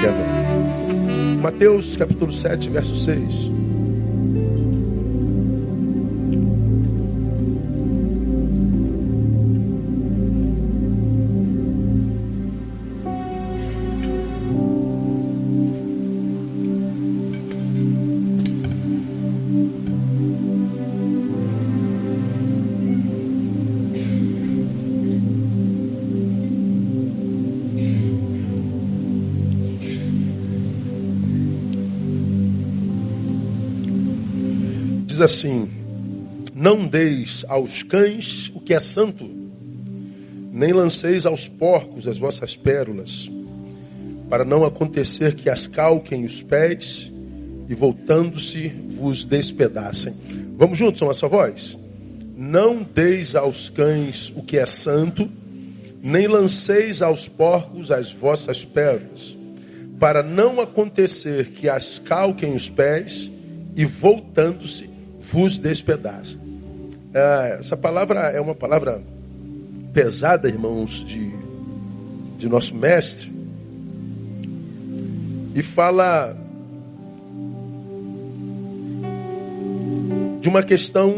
E amém. Mateus capítulo 7, verso 6. Diz assim: Não deis aos cães o que é santo, nem lanceis aos porcos as vossas pérolas, para não acontecer que as calquem os pés e voltando-se vos despedacem. Vamos juntos, a sua voz? Não deis aos cães o que é santo, nem lanceis aos porcos as vossas pérolas, para não acontecer que as calquem os pés e voltando-se vos despedaça. É, essa palavra é uma palavra pesada, irmãos, de, de nosso mestre. E fala de uma questão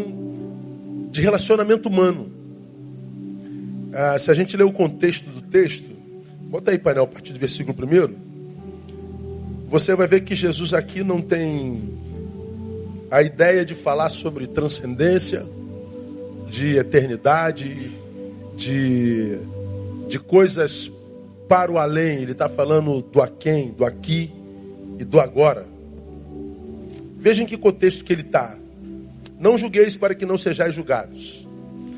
de relacionamento humano. Ah, se a gente ler o contexto do texto, bota aí painel a partir do versículo primeiro, você vai ver que Jesus aqui não tem a ideia de falar sobre transcendência, de eternidade, de, de coisas para o além. Ele está falando do aquém, do aqui e do agora. Veja em que contexto que ele está. Não julgueis para que não sejais julgados.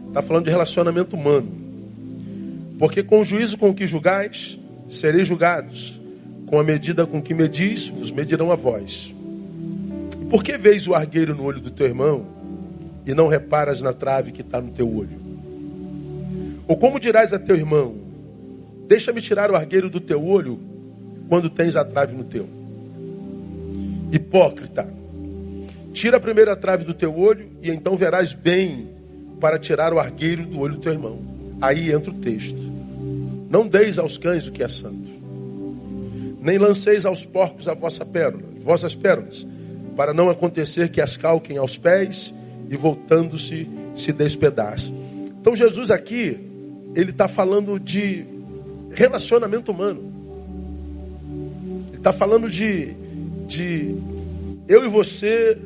Está falando de relacionamento humano. Porque com o juízo com que julgais, sereis julgados. Com a medida com que medis, vos medirão a vós. Por que vês o argueiro no olho do teu irmão e não reparas na trave que está no teu olho? Ou como dirás a teu irmão: Deixa-me tirar o argueiro do teu olho quando tens a trave no teu? Hipócrita, tira a primeira trave do teu olho e então verás bem para tirar o argueiro do olho do teu irmão. Aí entra o texto. Não deis aos cães o que é santo, nem lanceis aos porcos a vossa pérola, vossas pérolas, para não acontecer que as calquem aos pés e voltando-se se despedacem. Então Jesus aqui, ele está falando de relacionamento humano. Ele está falando de, de eu e você,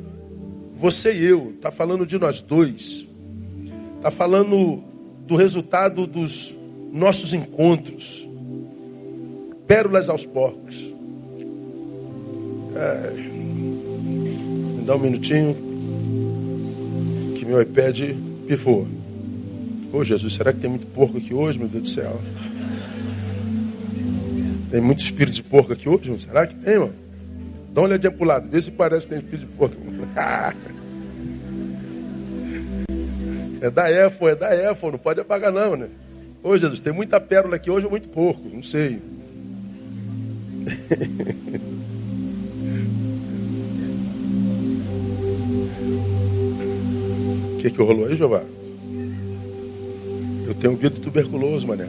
você e eu. Está falando de nós dois. Está falando do resultado dos nossos encontros. Pérolas aos porcos. É, dá um minutinho que meu iPad pifou. Ô Jesus, será que tem muito porco aqui hoje, meu Deus do céu? Tem muito espírito de porco aqui hoje? Mano? Será que tem, mano? Dá uma olhadinha pro lado, vê se parece que tem espírito de porco. é da EFO, é da EFO, não pode apagar não, né? Ô Jesus, tem muita pérola aqui hoje ou muito porco? Não sei. que, que rolou aí, Jeová? Eu tenho vidro tuberculoso, mané.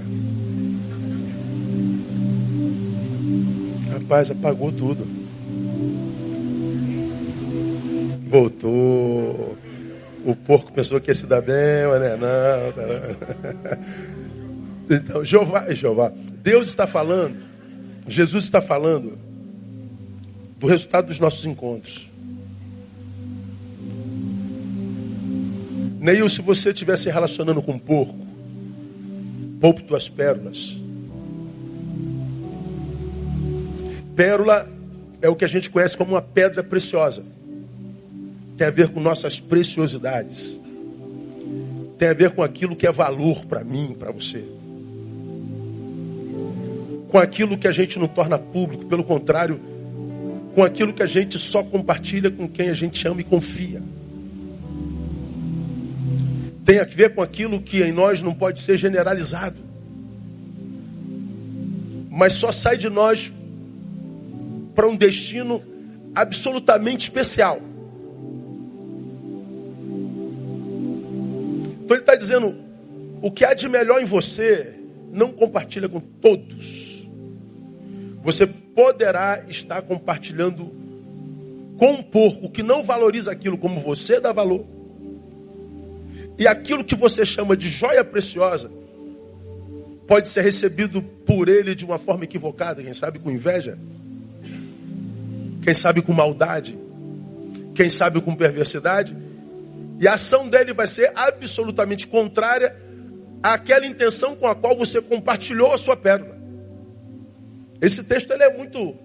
Rapaz, apagou tudo. Voltou. O porco pensou que ia se dar bem, mané. Não, não. Então, Jeová, Jeová, Deus está falando, Jesus está falando do resultado dos nossos encontros. Neil, se você estiver se relacionando com um porco, poupe tuas pérolas. Pérola é o que a gente conhece como uma pedra preciosa. Tem a ver com nossas preciosidades. Tem a ver com aquilo que é valor para mim, para você. Com aquilo que a gente não torna público, pelo contrário, com aquilo que a gente só compartilha com quem a gente ama e confia tem a ver com aquilo que em nós não pode ser generalizado. Mas só sai de nós para um destino absolutamente especial. Então ele está dizendo: o que há de melhor em você, não compartilha com todos. você poderá estar compartilhando com um porco que não valoriza aquilo como você dá valor. E aquilo que você chama de joia preciosa pode ser recebido por ele de uma forma equivocada, quem sabe com inveja, quem sabe com maldade, quem sabe com perversidade. E a ação dele vai ser absolutamente contrária àquela intenção com a qual você compartilhou a sua pérola. Esse texto ele é muito,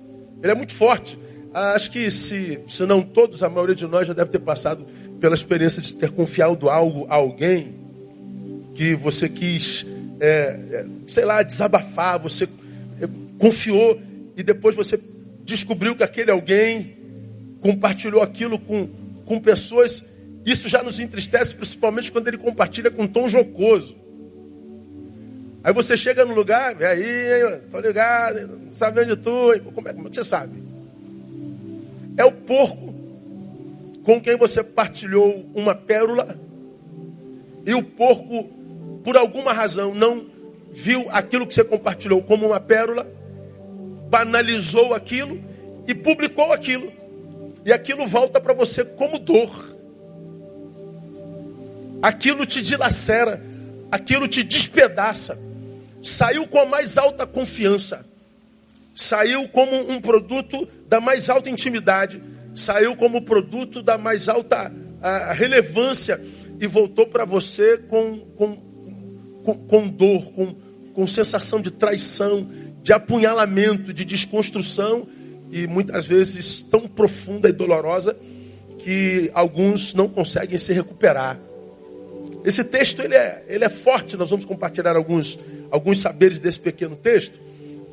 ele é muito forte. Acho que se, se não todos, a maioria de nós já deve ter passado pela experiência de ter confiado algo a alguém que você quis, é, é, sei lá, desabafar, você é, confiou e depois você descobriu que aquele alguém compartilhou aquilo com, com pessoas isso já nos entristece, principalmente quando ele compartilha com um tom jocoso. Aí você chega no lugar, e aí, tô ligado, não sabe onde tu, como é, como é que você sabe? É o porco com quem você partilhou uma pérola, e o porco, por alguma razão, não viu aquilo que você compartilhou como uma pérola, banalizou aquilo e publicou aquilo. E aquilo volta para você como dor aquilo te dilacera, aquilo te despedaça. Saiu com a mais alta confiança, saiu como um produto da mais alta intimidade, saiu como produto da mais alta relevância e voltou para você com, com, com, com dor, com, com sensação de traição, de apunhalamento, de desconstrução e muitas vezes tão profunda e dolorosa que alguns não conseguem se recuperar. Esse texto ele é, ele é forte, nós vamos compartilhar alguns, alguns saberes desse pequeno texto.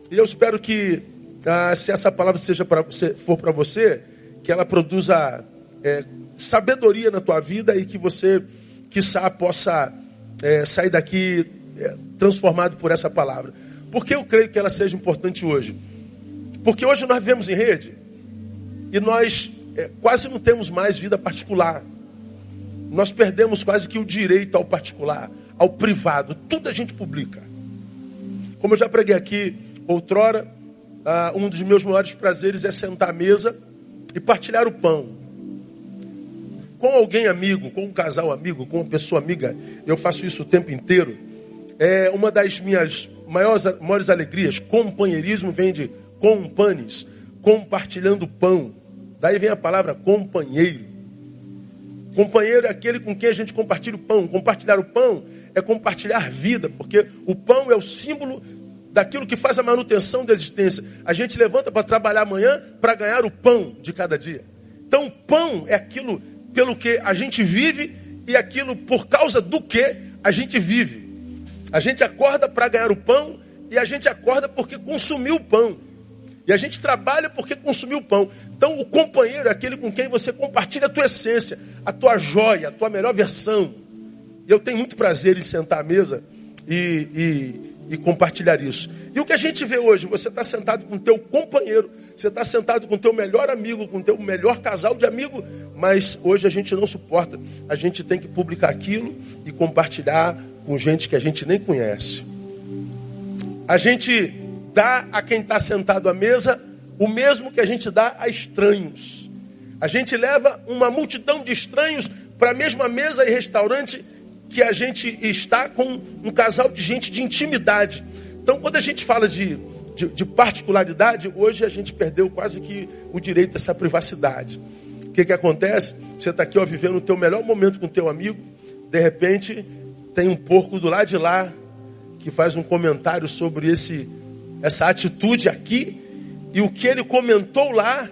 E eu espero que, ah, se essa palavra seja pra, for para você, que ela produza é, sabedoria na tua vida e que você, quiçá, possa é, sair daqui é, transformado por essa palavra. Por que eu creio que ela seja importante hoje? Porque hoje nós vivemos em rede e nós é, quase não temos mais vida particular. Nós perdemos quase que o direito ao particular, ao privado. Tudo a gente publica. Como eu já preguei aqui outrora, uh, um dos meus maiores prazeres é sentar à mesa e partilhar o pão. Com alguém amigo, com um casal amigo, com uma pessoa amiga, eu faço isso o tempo inteiro. É uma das minhas maiores, maiores alegrias. Companheirismo vem de companes, compartilhando pão. Daí vem a palavra companheiro. Companheiro é aquele com quem a gente compartilha o pão. Compartilhar o pão é compartilhar vida, porque o pão é o símbolo daquilo que faz a manutenção da existência. A gente levanta para trabalhar amanhã para ganhar o pão de cada dia. Então, pão é aquilo pelo que a gente vive e aquilo por causa do que a gente vive. A gente acorda para ganhar o pão e a gente acorda porque consumiu o pão. E a gente trabalha porque consumiu o pão. Então, o companheiro é aquele com quem você compartilha a tua essência, a tua joia, a tua melhor versão. Eu tenho muito prazer em sentar à mesa e, e, e compartilhar isso. E o que a gente vê hoje? Você está sentado com teu companheiro, você está sentado com teu melhor amigo, com teu melhor casal de amigo, mas hoje a gente não suporta. A gente tem que publicar aquilo e compartilhar com gente que a gente nem conhece. A gente dá a quem está sentado à mesa o mesmo que a gente dá a estranhos. A gente leva uma multidão de estranhos para a mesma mesa e restaurante que a gente está com um casal de gente de intimidade. Então, quando a gente fala de, de, de particularidade, hoje a gente perdeu quase que o direito a essa privacidade. O que, que acontece? Você está aqui ó, vivendo o teu melhor momento com o teu amigo, de repente tem um porco do lado de lá que faz um comentário sobre esse essa atitude aqui e o que ele comentou lá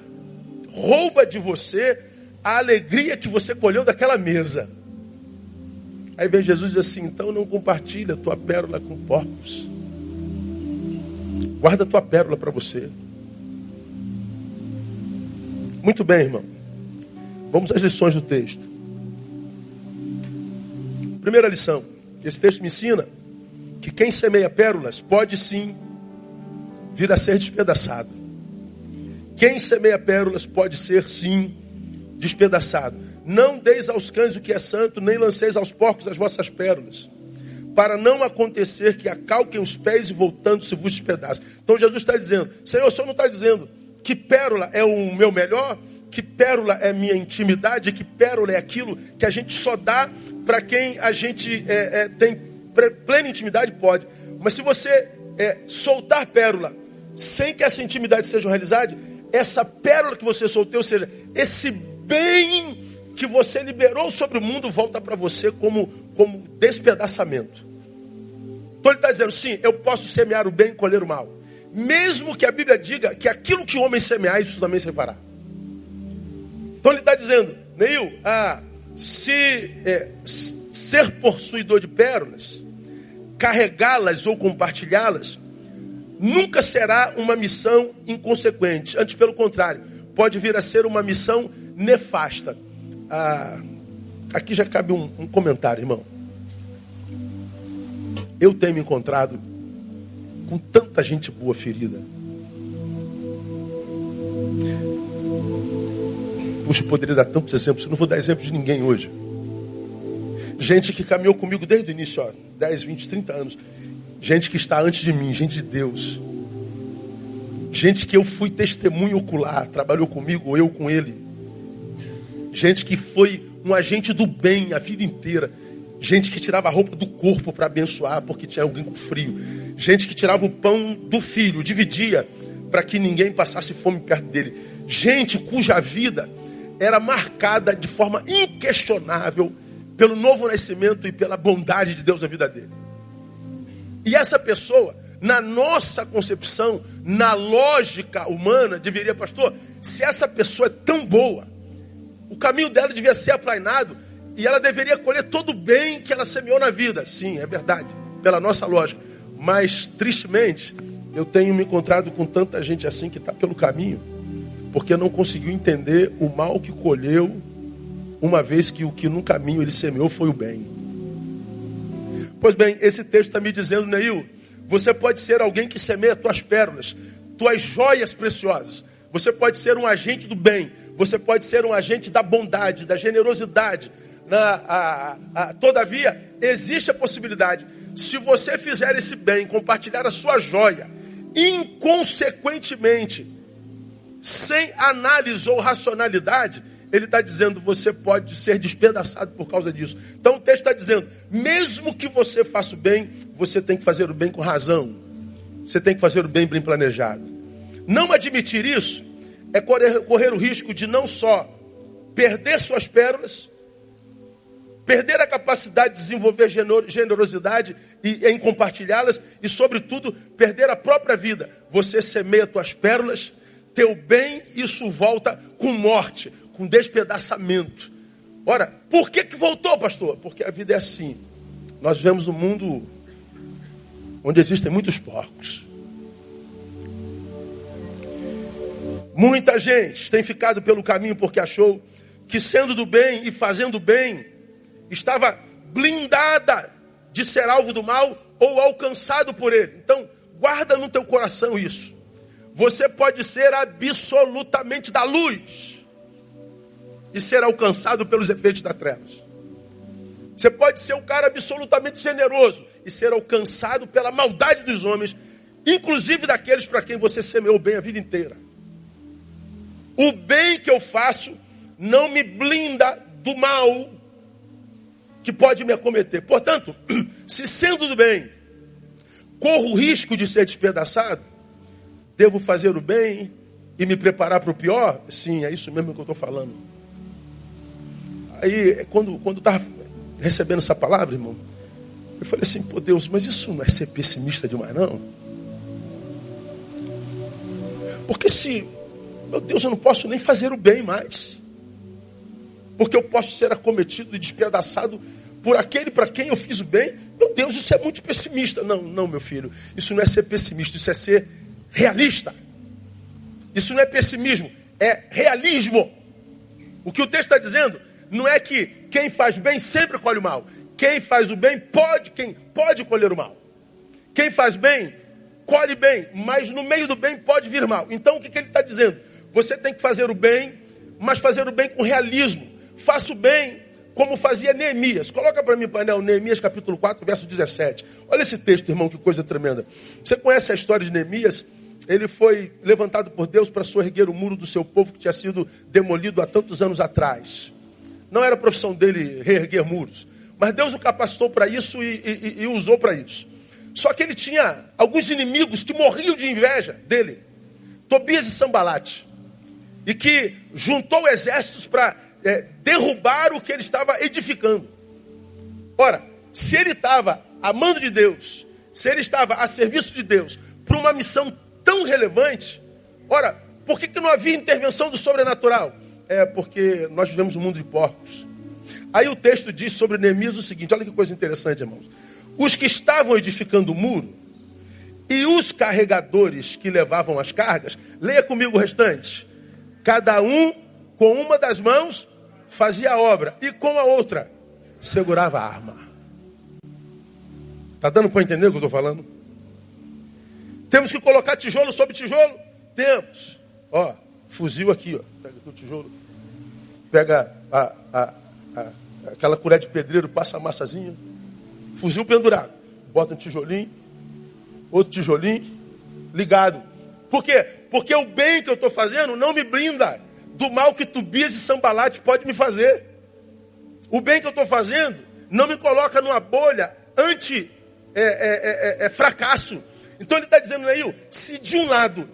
rouba de você a alegria que você colheu daquela mesa. Aí vem Jesus e diz assim: então não compartilha tua pérola com porcos. Guarda tua pérola para você. Muito bem, irmão. Vamos às lições do texto. Primeira lição: esse texto me ensina que quem semeia pérolas pode sim vir a ser despedaçado. Quem semeia pérolas pode ser, sim, despedaçado. Não deis aos cães o que é santo, nem lanceis aos porcos as vossas pérolas, para não acontecer que acalquem os pés e voltando se vos despedaçem. Então Jesus está dizendo, Senhor, o Senhor não está dizendo que pérola é o meu melhor, que pérola é minha intimidade, que pérola é aquilo que a gente só dá para quem a gente é, é, tem plena intimidade, pode. Mas se você é, soltar pérola sem que essa intimidade seja realizada, essa pérola que você soltou, ou seja, esse bem que você liberou sobre o mundo volta para você como, como despedaçamento. Então ele está dizendo, sim, eu posso semear o bem e colher o mal. Mesmo que a Bíblia diga que aquilo que o homem semear, isso também se fará. Então ele está dizendo, Neil, ah, se é, ser possuidor de pérolas, carregá-las ou compartilhá-las, nunca será uma missão inconsequente. Antes, pelo contrário, pode vir a ser uma missão nefasta. Ah, aqui já cabe um, um comentário, irmão. Eu tenho me encontrado com tanta gente boa ferida. Puxa, eu poderia dar tantos exemplos, eu não vou dar exemplos de ninguém hoje. Gente que caminhou comigo desde o início, ó, 10, 20, 30 anos. Gente que está antes de mim, gente de Deus. Gente que eu fui testemunho ocular, trabalhou comigo, eu com ele. Gente que foi um agente do bem a vida inteira. Gente que tirava a roupa do corpo para abençoar porque tinha alguém com frio. Gente que tirava o pão do filho, dividia para que ninguém passasse fome perto dele. Gente cuja vida era marcada de forma inquestionável pelo novo nascimento e pela bondade de Deus na vida dele. E essa pessoa, na nossa concepção, na lógica humana, deveria, pastor, se essa pessoa é tão boa, o caminho dela devia ser aplainado e ela deveria colher todo o bem que ela semeou na vida. Sim, é verdade, pela nossa lógica. Mas, tristemente, eu tenho me encontrado com tanta gente assim que está pelo caminho, porque não conseguiu entender o mal que colheu, uma vez que o que no caminho ele semeou foi o bem. Pois bem, esse texto está me dizendo, Neil, você pode ser alguém que semeia tuas pérolas, tuas joias preciosas. Você pode ser um agente do bem, você pode ser um agente da bondade, da generosidade. Na, a, a, todavia, existe a possibilidade, se você fizer esse bem, compartilhar a sua joia, inconsequentemente, sem análise ou racionalidade, ele está dizendo, você pode ser despedaçado por causa disso. Então o texto está dizendo, mesmo que você faça o bem, você tem que fazer o bem com razão. Você tem que fazer o bem bem planejado. Não admitir isso é correr, correr o risco de não só perder suas pérolas, perder a capacidade de desenvolver generosidade e, em compartilhá-las, e, sobretudo, perder a própria vida. Você semeia tuas pérolas, teu bem, isso volta com morte, com despedaçamento. Ora, por que, que voltou, pastor? Porque a vida é assim. Nós vivemos um mundo onde existem muitos porcos. Muita gente tem ficado pelo caminho porque achou que sendo do bem e fazendo bem, estava blindada de ser alvo do mal ou alcançado por ele. Então, guarda no teu coração isso. Você pode ser absolutamente da luz e ser alcançado pelos efeitos das trevas. Você pode ser um cara absolutamente generoso e ser alcançado pela maldade dos homens, inclusive daqueles para quem você semeou bem a vida inteira. O bem que eu faço não me blinda do mal que pode me acometer. Portanto, se sendo do bem, corro o risco de ser despedaçado, devo fazer o bem e me preparar para o pior? Sim, é isso mesmo que eu estou falando. Aí, quando, quando estava recebendo essa palavra, irmão, eu falei assim, pô Deus, mas isso não é ser pessimista demais, não? Porque se meu Deus, eu não posso nem fazer o bem mais. Porque eu posso ser acometido e despedaçado por aquele para quem eu fiz o bem. Meu Deus, isso é muito pessimista. Não, não, meu filho. Isso não é ser pessimista, isso é ser realista. Isso não é pessimismo, é realismo. O que o texto está dizendo não é que quem faz bem sempre colhe o mal. Quem faz o bem pode, quem pode colher o mal. Quem faz bem, colhe bem, mas no meio do bem pode vir mal. Então o que, que ele está dizendo? Você tem que fazer o bem, mas fazer o bem com realismo. Faça o bem como fazia Neemias. Coloca para mim, painel, Neemias capítulo 4, verso 17. Olha esse texto, irmão, que coisa tremenda. Você conhece a história de Neemias? Ele foi levantado por Deus para soerguer o muro do seu povo que tinha sido demolido há tantos anos atrás. Não era profissão dele reerguer muros, mas Deus o capacitou para isso e, e, e usou para isso. Só que ele tinha alguns inimigos que morriam de inveja dele. Tobias e Sambalate. E que juntou exércitos para é, derrubar o que ele estava edificando. Ora, se ele estava amando de Deus, se ele estava a serviço de Deus, para uma missão tão relevante, ora, por que, que não havia intervenção do sobrenatural? É porque nós vivemos um mundo de porcos. Aí o texto diz sobre Neemias o seguinte: olha que coisa interessante, irmãos. Os que estavam edificando o muro e os carregadores que levavam as cargas, leia comigo o restante. Cada um com uma das mãos fazia a obra e com a outra segurava a arma. Está dando para entender o que eu estou falando? Temos que colocar tijolo sobre tijolo? Temos. Ó, fuzil aqui, ó. Pega aqui o tijolo. Pega a, a, a, aquela colher de pedreiro, passa a massazinha. Fuzil pendurado. Bota um tijolinho, outro tijolinho, ligado. Por quê? Porque o bem que eu estou fazendo não me brinda do mal que Tubias e Sambalate pode me fazer. O bem que eu estou fazendo não me coloca numa bolha anti é, é, é, é fracasso. Então ele está dizendo aí, se de um lado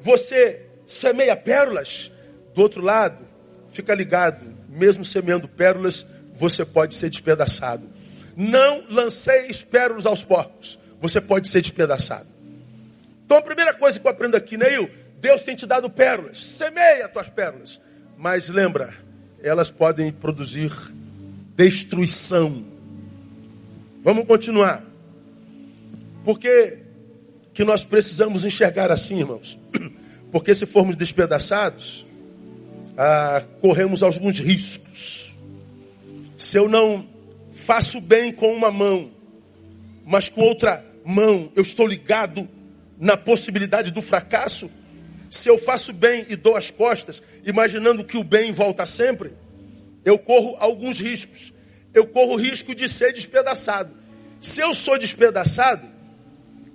você semeia pérolas, do outro lado, fica ligado, mesmo semeando pérolas, você pode ser despedaçado. Não lanceis pérolas aos porcos, você pode ser despedaçado. Então a primeira coisa que eu aprendo aqui, Neil, Deus tem te dado pérolas. Semeia as tuas pérolas. Mas lembra, elas podem produzir destruição. Vamos continuar. Porque que nós precisamos enxergar assim, irmãos? Porque se formos despedaçados, ah, corremos alguns riscos. Se eu não faço bem com uma mão, mas com outra mão eu estou ligado na possibilidade do fracasso, se eu faço bem e dou as costas, imaginando que o bem volta sempre, eu corro alguns riscos. Eu corro o risco de ser despedaçado. Se eu sou despedaçado,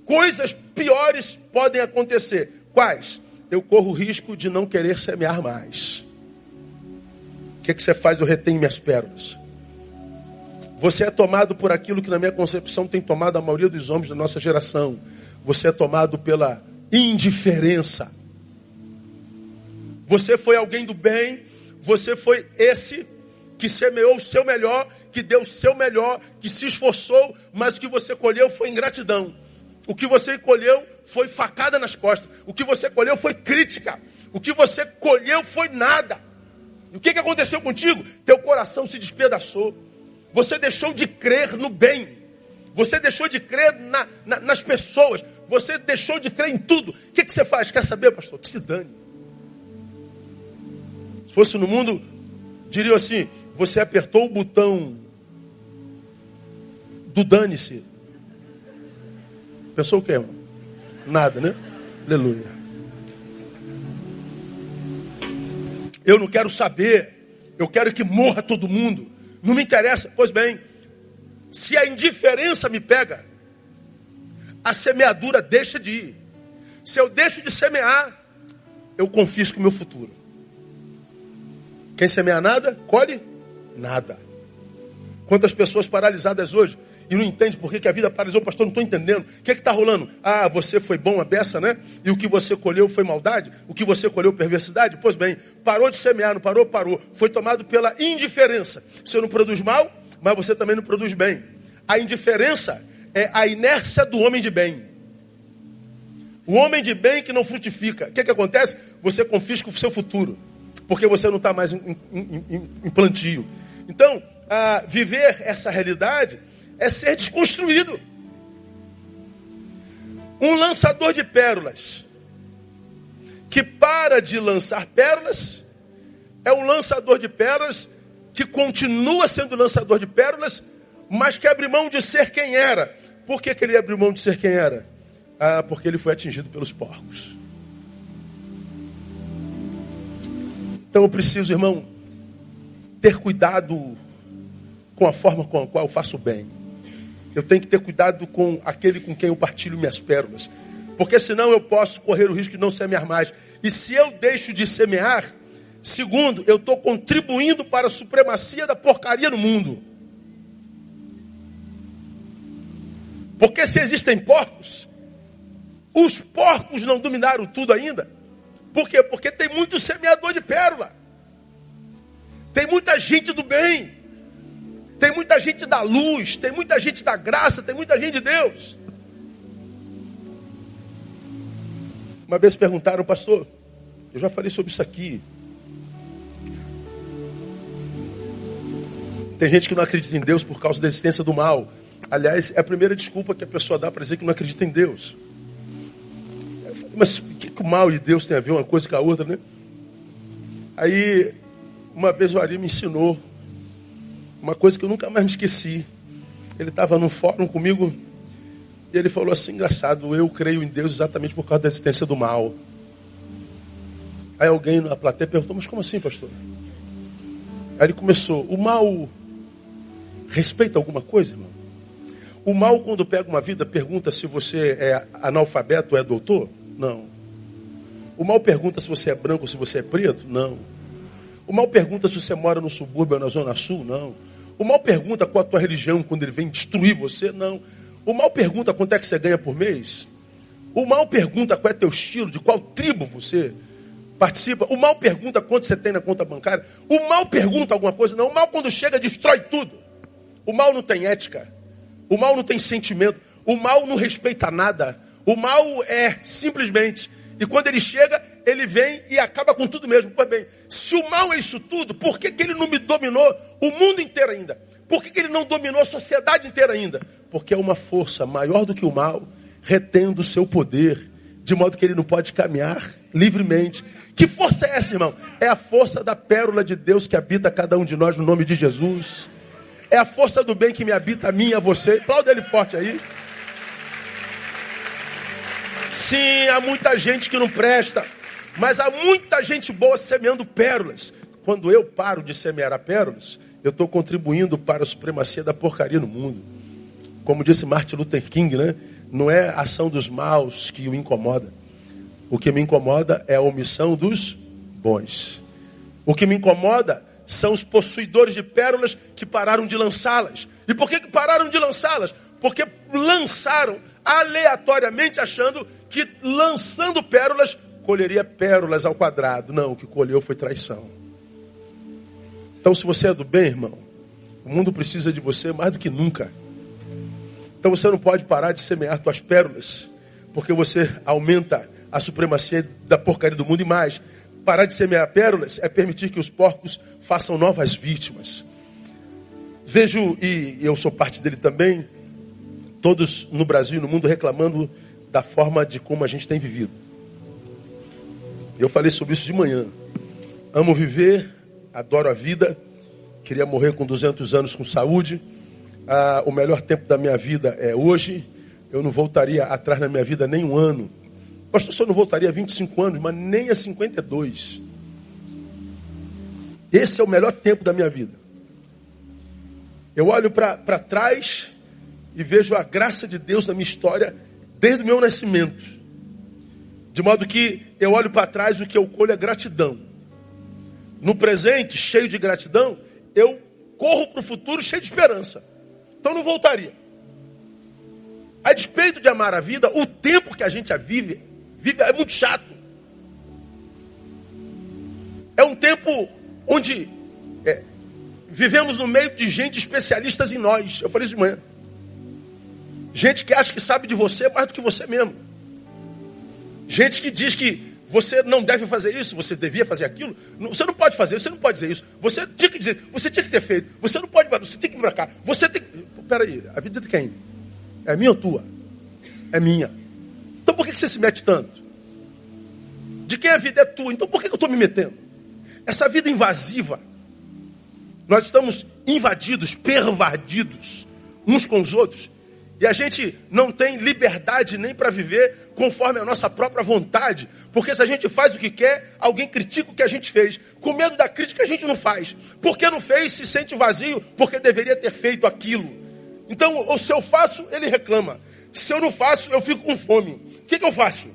coisas piores podem acontecer. Quais? Eu corro o risco de não querer semear mais. O que, é que você faz? Eu retenho minhas pérolas. Você é tomado por aquilo que, na minha concepção, tem tomado a maioria dos homens da nossa geração. Você é tomado pela indiferença você foi alguém do bem, você foi esse que semeou o seu melhor, que deu o seu melhor, que se esforçou, mas o que você colheu foi ingratidão. O que você colheu foi facada nas costas. O que você colheu foi crítica. O que você colheu foi nada. E o que, que aconteceu contigo? Teu coração se despedaçou. Você deixou de crer no bem. Você deixou de crer na, na, nas pessoas. Você deixou de crer em tudo. O que, que você faz? Quer saber, pastor? Que se dane fosse no mundo, diriam assim: você apertou o botão do dane-se. Pensou o quê, irmão? Nada, né? Aleluia. Eu não quero saber, eu quero que morra todo mundo. Não me interessa. Pois bem, se a indiferença me pega, a semeadura deixa de ir. Se eu deixo de semear, eu confisco o meu futuro. Quem semeia nada, colhe nada. Quantas pessoas paralisadas hoje e não entende por que, que a vida paralisou, pastor, não estou entendendo. O que é está rolando? Ah, você foi bom a beça, né? E o que você colheu foi maldade? O que você colheu perversidade? Pois bem, parou de semear, não parou? Parou. Foi tomado pela indiferença. Você não produz mal, mas você também não produz bem. A indiferença é a inércia do homem de bem. O homem de bem que não frutifica. O que, que acontece? Você confisca o seu futuro porque você não está mais em, em, em, em, plantio. Então, viver essa realidade é ser desconstruído. Um lançador de pérolas que para de lançar pérolas é um lançador de pérolas que continua sendo lançador de pérolas, mas que abre mão de ser quem era. Por que, que ele abriu mão de ser quem era? Ah, porque ele foi atingido pelos porcos. Então eu preciso, irmão, ter cuidado com a forma com a qual eu faço bem. Eu tenho que ter cuidado com aquele com quem eu partilho minhas pérolas. Porque senão eu posso correr o risco de não semear mais. E se eu deixo de semear, segundo, eu estou contribuindo para a supremacia da porcaria no mundo. Porque se existem porcos, os porcos não dominaram tudo ainda. Por quê? Porque tem muito semeador de pérola. Tem muita gente do bem. Tem muita gente da luz. Tem muita gente da graça. Tem muita gente de Deus. Uma vez perguntaram, pastor, eu já falei sobre isso aqui. Tem gente que não acredita em Deus por causa da existência do mal. Aliás, é a primeira desculpa que a pessoa dá para dizer que não acredita em Deus. Mas o que, que o mal e Deus tem a ver uma coisa com a outra, né? Aí, uma vez o Ari me ensinou uma coisa que eu nunca mais me esqueci. Ele estava num fórum comigo e ele falou assim: engraçado, eu creio em Deus exatamente por causa da existência do mal. Aí alguém na plateia perguntou: mas como assim, pastor? Aí ele começou: o mal respeita alguma coisa, irmão? O mal, quando pega uma vida, pergunta se você é analfabeto ou é doutor? Não. O mal pergunta se você é branco ou se você é preto? Não. O mal pergunta se você mora no subúrbio ou na zona sul? Não. O mal pergunta qual a tua religião quando ele vem destruir você? Não. O mal pergunta quanto é que você ganha por mês? O mal pergunta qual é teu estilo, de qual tribo você participa. O mal pergunta quanto você tem na conta bancária. O mal pergunta alguma coisa. Não, o mal quando chega destrói tudo. O mal não tem ética. O mal não tem sentimento. O mal não respeita nada. O mal é simplesmente. E quando ele chega, ele vem e acaba com tudo mesmo. Pois bem, se o mal é isso tudo, por que, que ele não me dominou o mundo inteiro ainda? Por que, que ele não dominou a sociedade inteira ainda? Porque é uma força maior do que o mal, retendo o seu poder, de modo que ele não pode caminhar livremente. Que força é essa, irmão? É a força da pérola de Deus que habita cada um de nós no nome de Jesus. É a força do bem que me habita a mim e a você. Aplauda ele forte aí. Sim, há muita gente que não presta, mas há muita gente boa semeando pérolas. Quando eu paro de semear pérolas, eu estou contribuindo para a supremacia da porcaria no mundo. Como disse Martin Luther King, né? Não é a ação dos maus que o incomoda. O que me incomoda é a omissão dos bons. O que me incomoda são os possuidores de pérolas que pararam de lançá-las. E por que, pararam de lançá-las? Porque lançaram aleatoriamente achando que lançando pérolas colheria pérolas ao quadrado. Não, o que colheu foi traição. Então, se você é do bem, irmão, o mundo precisa de você mais do que nunca. Então você não pode parar de semear suas pérolas, porque você aumenta a supremacia da porcaria do mundo e mais. Parar de semear pérolas é permitir que os porcos façam novas vítimas. Vejo, e eu sou parte dele também, todos no Brasil e no mundo reclamando da forma de como a gente tem vivido. Eu falei sobre isso de manhã. Amo viver, adoro a vida, queria morrer com 200 anos com saúde. Ah, o melhor tempo da minha vida é hoje. Eu não voltaria atrás na minha vida nem um ano. Pastor, eu não voltaria a 25 anos, mas nem a 52. Esse é o melhor tempo da minha vida. Eu olho para trás e vejo a graça de Deus na minha história desde o meu nascimento. De modo que eu olho para trás e o que eu colho é gratidão. No presente, cheio de gratidão, eu corro para o futuro cheio de esperança. Então não voltaria. A despeito de amar a vida, o tempo que a gente a vive, vive é muito chato. É um tempo onde é, vivemos no meio de gente especialistas em nós. Eu falei isso de manhã. Gente que acha que sabe de você mais do que você mesmo. Gente que diz que você não deve fazer isso, você devia fazer aquilo. Você não pode fazer, você não pode dizer isso. Você tinha que dizer, você tinha que ter feito. Você não pode, você tem que vir para cá. Você tem. Peraí, a vida de quem? É minha ou tua? É minha. Então por que você se mete tanto? De quem a vida é tua? Então por que eu estou me metendo? Essa vida invasiva. Nós estamos invadidos, pervadidos uns com os outros. E a gente não tem liberdade nem para viver conforme a nossa própria vontade. Porque se a gente faz o que quer, alguém critica o que a gente fez. Com medo da crítica, a gente não faz. Porque não fez, se sente vazio, porque deveria ter feito aquilo. Então, ou se eu faço, ele reclama. Se eu não faço, eu fico com fome. O que, que eu faço?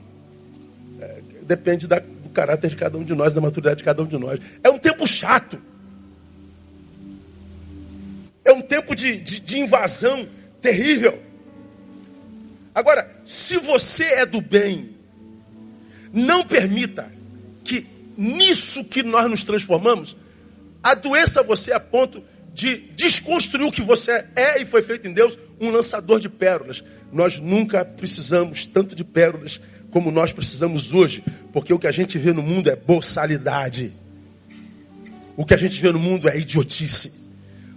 É, depende da, do caráter de cada um de nós, da maturidade de cada um de nós. É um tempo chato. É um tempo de, de, de invasão terrível. Agora, se você é do bem, não permita que nisso que nós nos transformamos, adoeça você a ponto de desconstruir o que você é e foi feito em Deus, um lançador de pérolas. Nós nunca precisamos tanto de pérolas como nós precisamos hoje, porque o que a gente vê no mundo é boçalidade. O que a gente vê no mundo é idiotice.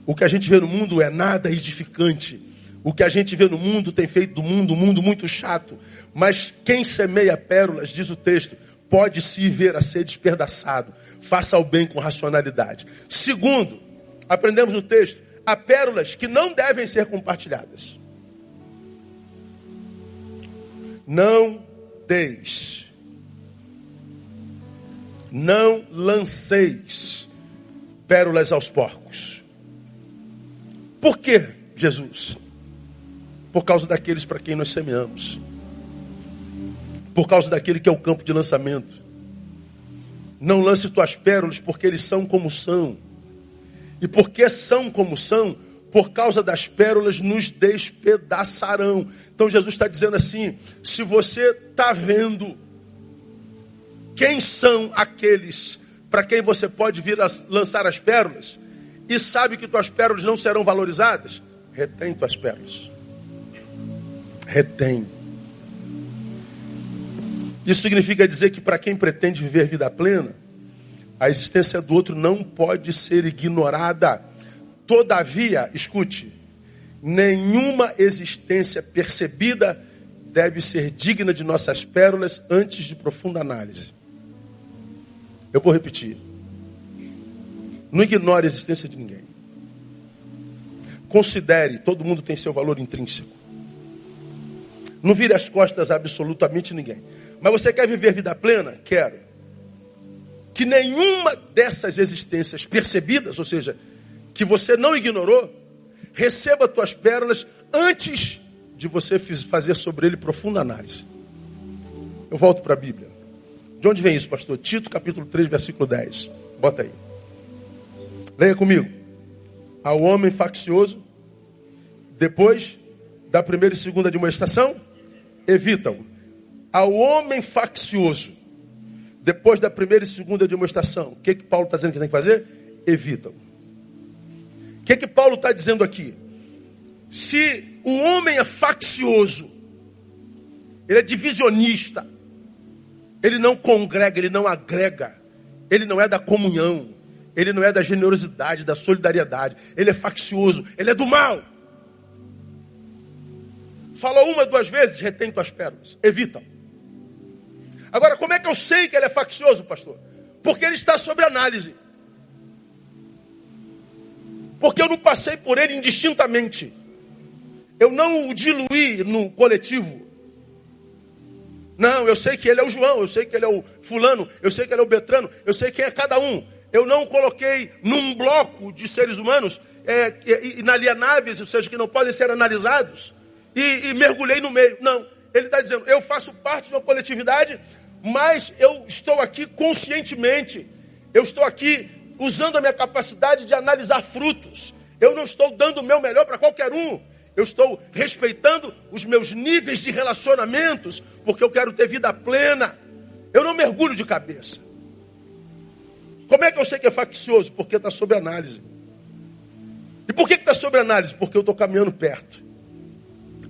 O que a gente vê no mundo é nada edificante. O que a gente vê no mundo tem feito do mundo um mundo muito chato. Mas quem semeia pérolas, diz o texto, pode se ver a ser despedaçado. Faça o bem com racionalidade. Segundo, aprendemos no texto, há pérolas que não devem ser compartilhadas. Não deis. Não lanceis pérolas aos porcos. Por que, Jesus? Por causa daqueles para quem nós semeamos. Por causa daquele que é o campo de lançamento. Não lance tuas pérolas porque eles são como são. E porque são como são, por causa das pérolas nos despedaçarão. Então Jesus está dizendo assim: se você está vendo quem são aqueles para quem você pode vir a lançar as pérolas, e sabe que tuas pérolas não serão valorizadas, retém tuas pérolas. Retém. Isso significa dizer que para quem pretende viver vida plena, a existência do outro não pode ser ignorada. Todavia, escute, nenhuma existência percebida deve ser digna de nossas pérolas antes de profunda análise. Eu vou repetir. Não ignore a existência de ninguém. Considere, todo mundo tem seu valor intrínseco. Não vire as costas a absolutamente ninguém. Mas você quer viver vida plena? Quero. Que nenhuma dessas existências percebidas, ou seja, que você não ignorou, receba tuas pérolas antes de você fazer sobre ele profunda análise. Eu volto para a Bíblia. De onde vem isso, pastor? Tito, capítulo 3, versículo 10. Bota aí. Leia comigo. Ao homem faccioso, depois da primeira e segunda demonstração, evitam. Ao homem faccioso, depois da primeira e segunda demonstração, o que, que Paulo está dizendo que tem que fazer? Evitam. O que, que Paulo está dizendo aqui? Se o homem é faccioso, ele é divisionista, ele não congrega, ele não agrega, ele não é da comunhão, ele não é da generosidade, da solidariedade. Ele é faccioso, ele é do mal. Falou uma, duas vezes, retém tuas pérolas. Evita. Agora, como é que eu sei que ele é faccioso, pastor? Porque ele está sob análise. Porque eu não passei por ele indistintamente. Eu não o diluí no coletivo. Não, eu sei que ele é o João, eu sei que ele é o fulano, eu sei que ele é o Betrano, eu sei quem é cada um. Eu não coloquei num bloco de seres humanos é, inalienáveis, ou seja, que não podem ser analisados, e, e mergulhei no meio. Não. Ele está dizendo, eu faço parte de uma coletividade, mas eu estou aqui conscientemente. Eu estou aqui usando a minha capacidade de analisar frutos. Eu não estou dando o meu melhor para qualquer um. Eu estou respeitando os meus níveis de relacionamentos, porque eu quero ter vida plena. Eu não mergulho de cabeça. Como é que eu sei que é faccioso? Porque está sob análise. E por que está sob análise? Porque eu estou caminhando perto.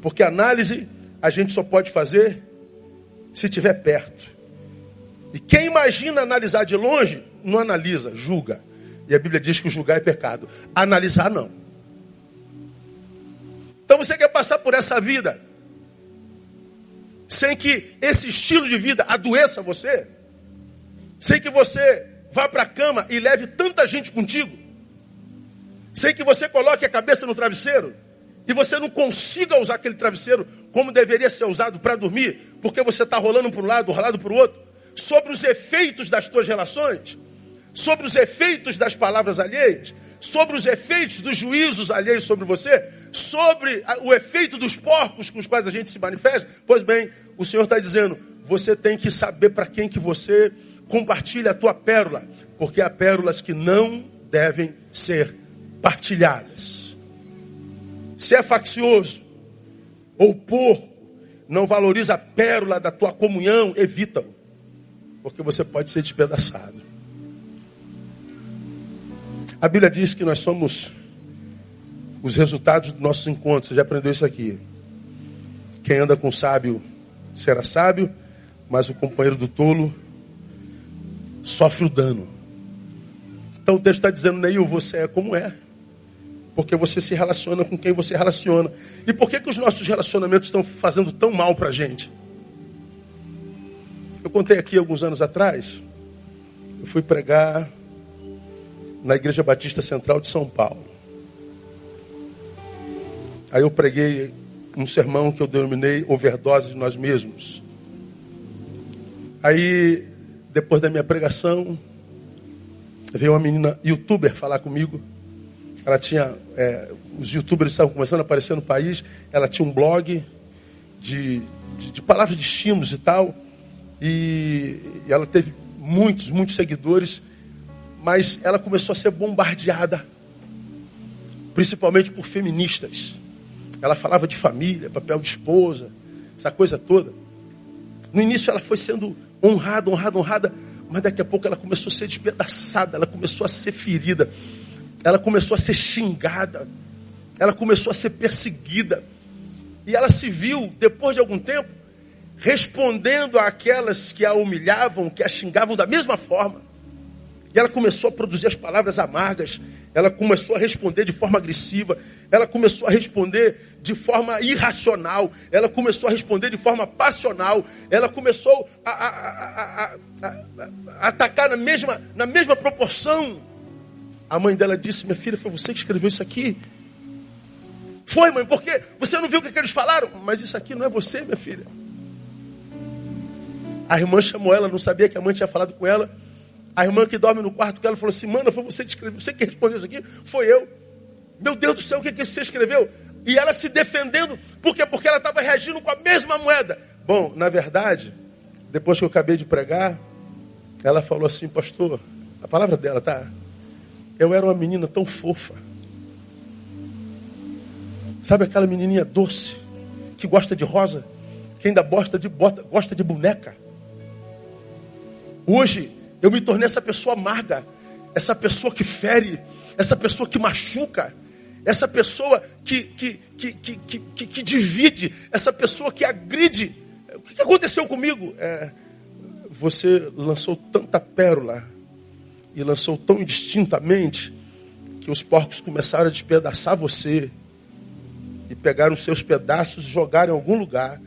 Porque análise a gente só pode fazer se estiver perto. E quem imagina analisar de longe, não analisa, julga. E a Bíblia diz que julgar é pecado. Analisar não. Então você quer passar por essa vida sem que esse estilo de vida adoeça você? Sem que você vá para a cama e leve tanta gente contigo, sem que você coloque a cabeça no travesseiro, e você não consiga usar aquele travesseiro como deveria ser usado para dormir, porque você está rolando para um lado, rolando para o outro, sobre os efeitos das tuas relações, sobre os efeitos das palavras alheias, sobre os efeitos dos juízos alheios sobre você, sobre o efeito dos porcos com os quais a gente se manifesta. Pois bem, o Senhor está dizendo: você tem que saber para quem que você compartilha a tua pérola, porque há pérolas que não devem ser partilhadas. Se é faccioso ou porco, não valoriza a pérola da tua comunhão, evita-o, porque você pode ser despedaçado. A Bíblia diz que nós somos os resultados dos nossos encontros. Você já aprendeu isso aqui. Quem anda com sábio será sábio, mas o companheiro do tolo sofre o dano. Então o texto está dizendo, Neil, você é como é. Porque você se relaciona com quem você relaciona. E por que, que os nossos relacionamentos estão fazendo tão mal para a gente? Eu contei aqui alguns anos atrás, eu fui pregar na Igreja Batista Central de São Paulo. Aí eu preguei um sermão que eu denominei Overdose de Nós Mesmos. Aí, depois da minha pregação, veio uma menina youtuber falar comigo. Ela tinha. É, os youtubers estavam começando a aparecer no país. Ela tinha um blog de, de, de palavras de estímulos e tal. E, ela teve muitos, muitos seguidores mas ela começou a ser bombardeada, principalmente por feministas. Ela falava de família, papel de esposa, essa coisa toda. No início ela foi sendo honrada, honrada, honrada, mas daqui a pouco ela começou a ser despedaçada, ela começou a ser ferida, ela começou a ser xingada, ela começou a ser perseguida. E ela se viu, depois de algum tempo, respondendo àquelas que a humilhavam, que a xingavam da mesma forma. E ela começou a produzir as palavras amargas, ela começou a responder de forma agressiva, ela começou a responder de forma irracional, ela começou a responder de forma passional, ela começou a, a, a, a atacar na mesma, na mesma proporção. A mãe dela disse: Minha filha, foi você que escreveu isso aqui? Foi, mãe, porque você não viu o que, que eles falaram? Mas isso aqui não é você, minha filha. A irmã chamou ela, não sabia que a mãe tinha falado com ela. A irmã que dorme no quarto com ela falou assim: Mano, foi você que escreveu, você que respondeu isso aqui? Foi eu. Meu Deus do céu, o que, que você escreveu? E ela se defendendo, por quê? Porque ela estava reagindo com a mesma moeda. Bom, na verdade, depois que eu acabei de pregar, ela falou assim: Pastor, a palavra dela, tá? Eu era uma menina tão fofa. Sabe aquela menininha doce, que gosta de rosa, que ainda gosta de, gosta de boneca? Hoje, eu me tornei essa pessoa amarga, essa pessoa que fere, essa pessoa que machuca, essa pessoa que, que, que, que, que, que divide, essa pessoa que agride. O que aconteceu comigo? É, você lançou tanta pérola e lançou tão indistintamente que os porcos começaram a despedaçar você e pegaram seus pedaços e jogaram em algum lugar.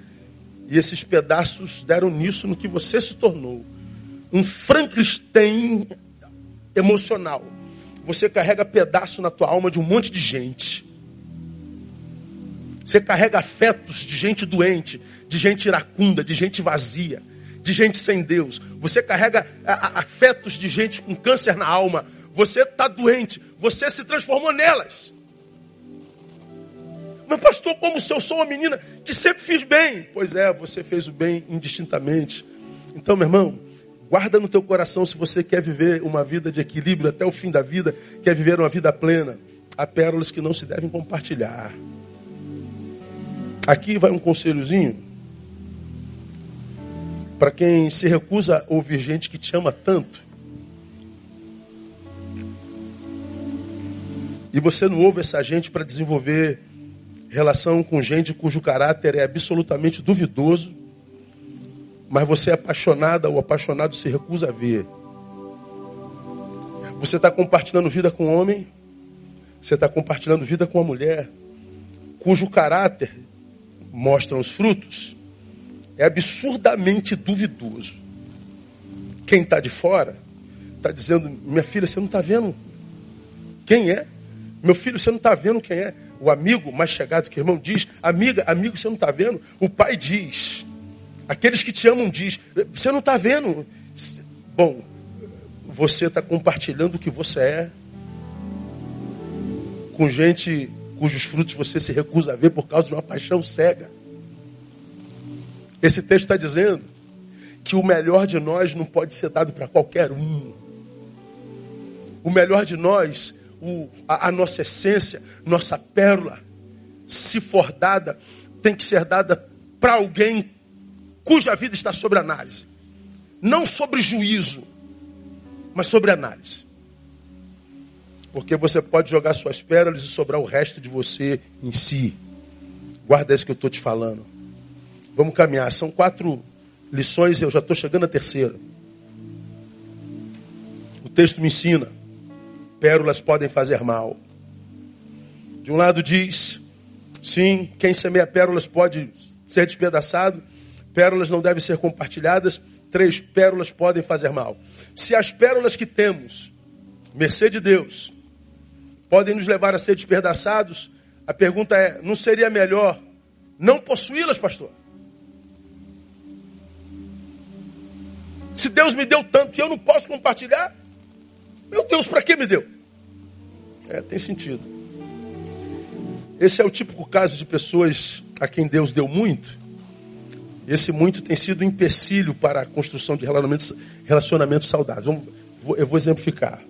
E esses pedaços deram nisso no que você se tornou um Frankenstein emocional. Você carrega pedaço na tua alma de um monte de gente. Você carrega afetos de gente doente, de gente iracunda, de gente vazia, de gente sem Deus. Você carrega afetos de gente com câncer na alma. Você está doente. Você se transformou nelas. Mas, pastor, como se eu sou uma menina que sempre fiz bem? Pois é, você fez o bem indistintamente. Então, meu irmão, Guarda no teu coração se você quer viver uma vida de equilíbrio até o fim da vida, quer viver uma vida plena. Há pérolas que não se devem compartilhar. Aqui vai um conselhozinho para quem se recusa a ouvir gente que te ama tanto. E você não ouve essa gente para desenvolver relação com gente cujo caráter é absolutamente duvidoso mas você é apaixonada ou apaixonado se recusa a ver. Você está compartilhando vida com um homem, você está compartilhando vida com uma mulher, cujo caráter mostram os frutos, é absurdamente duvidoso. Quem está de fora está dizendo: minha filha, você não está vendo quem é? Meu filho, você não está vendo quem é o amigo mais chegado que o irmão diz? Amiga, amigo, você não está vendo? O pai diz. Aqueles que te amam diz. Você não está vendo? Bom, você está compartilhando o que você é com gente cujos frutos você se recusa a ver por causa de uma paixão cega. Esse texto está dizendo que o melhor de nós não pode ser dado para qualquer um. O melhor de nós, o, a, a nossa essência, nossa pérola, se for dada, tem que ser dada para alguém cuja vida está sobre análise. Não sobre juízo, mas sobre análise. Porque você pode jogar suas pérolas e sobrar o resto de você em si. Guarda isso que eu estou te falando. Vamos caminhar. São quatro lições e eu já estou chegando à terceira. O texto me ensina: pérolas podem fazer mal. De um lado diz, sim, quem semeia pérolas pode ser despedaçado, pérolas não devem ser compartilhadas, três pérolas podem fazer mal. Se as pérolas que temos, mercê de Deus, podem nos levar a ser despedaçados, a pergunta é: não seria melhor não possuí-las, pastor? Se Deus me deu tanto e eu não posso compartilhar, meu Deus, para que me deu? É, tem sentido. Esse é o típico caso de pessoas a quem Deus deu muito. Esse muito tem sido um empecilho para a construção de relacionamentos, relacionamentos saudáveis. eu vou exemplificar.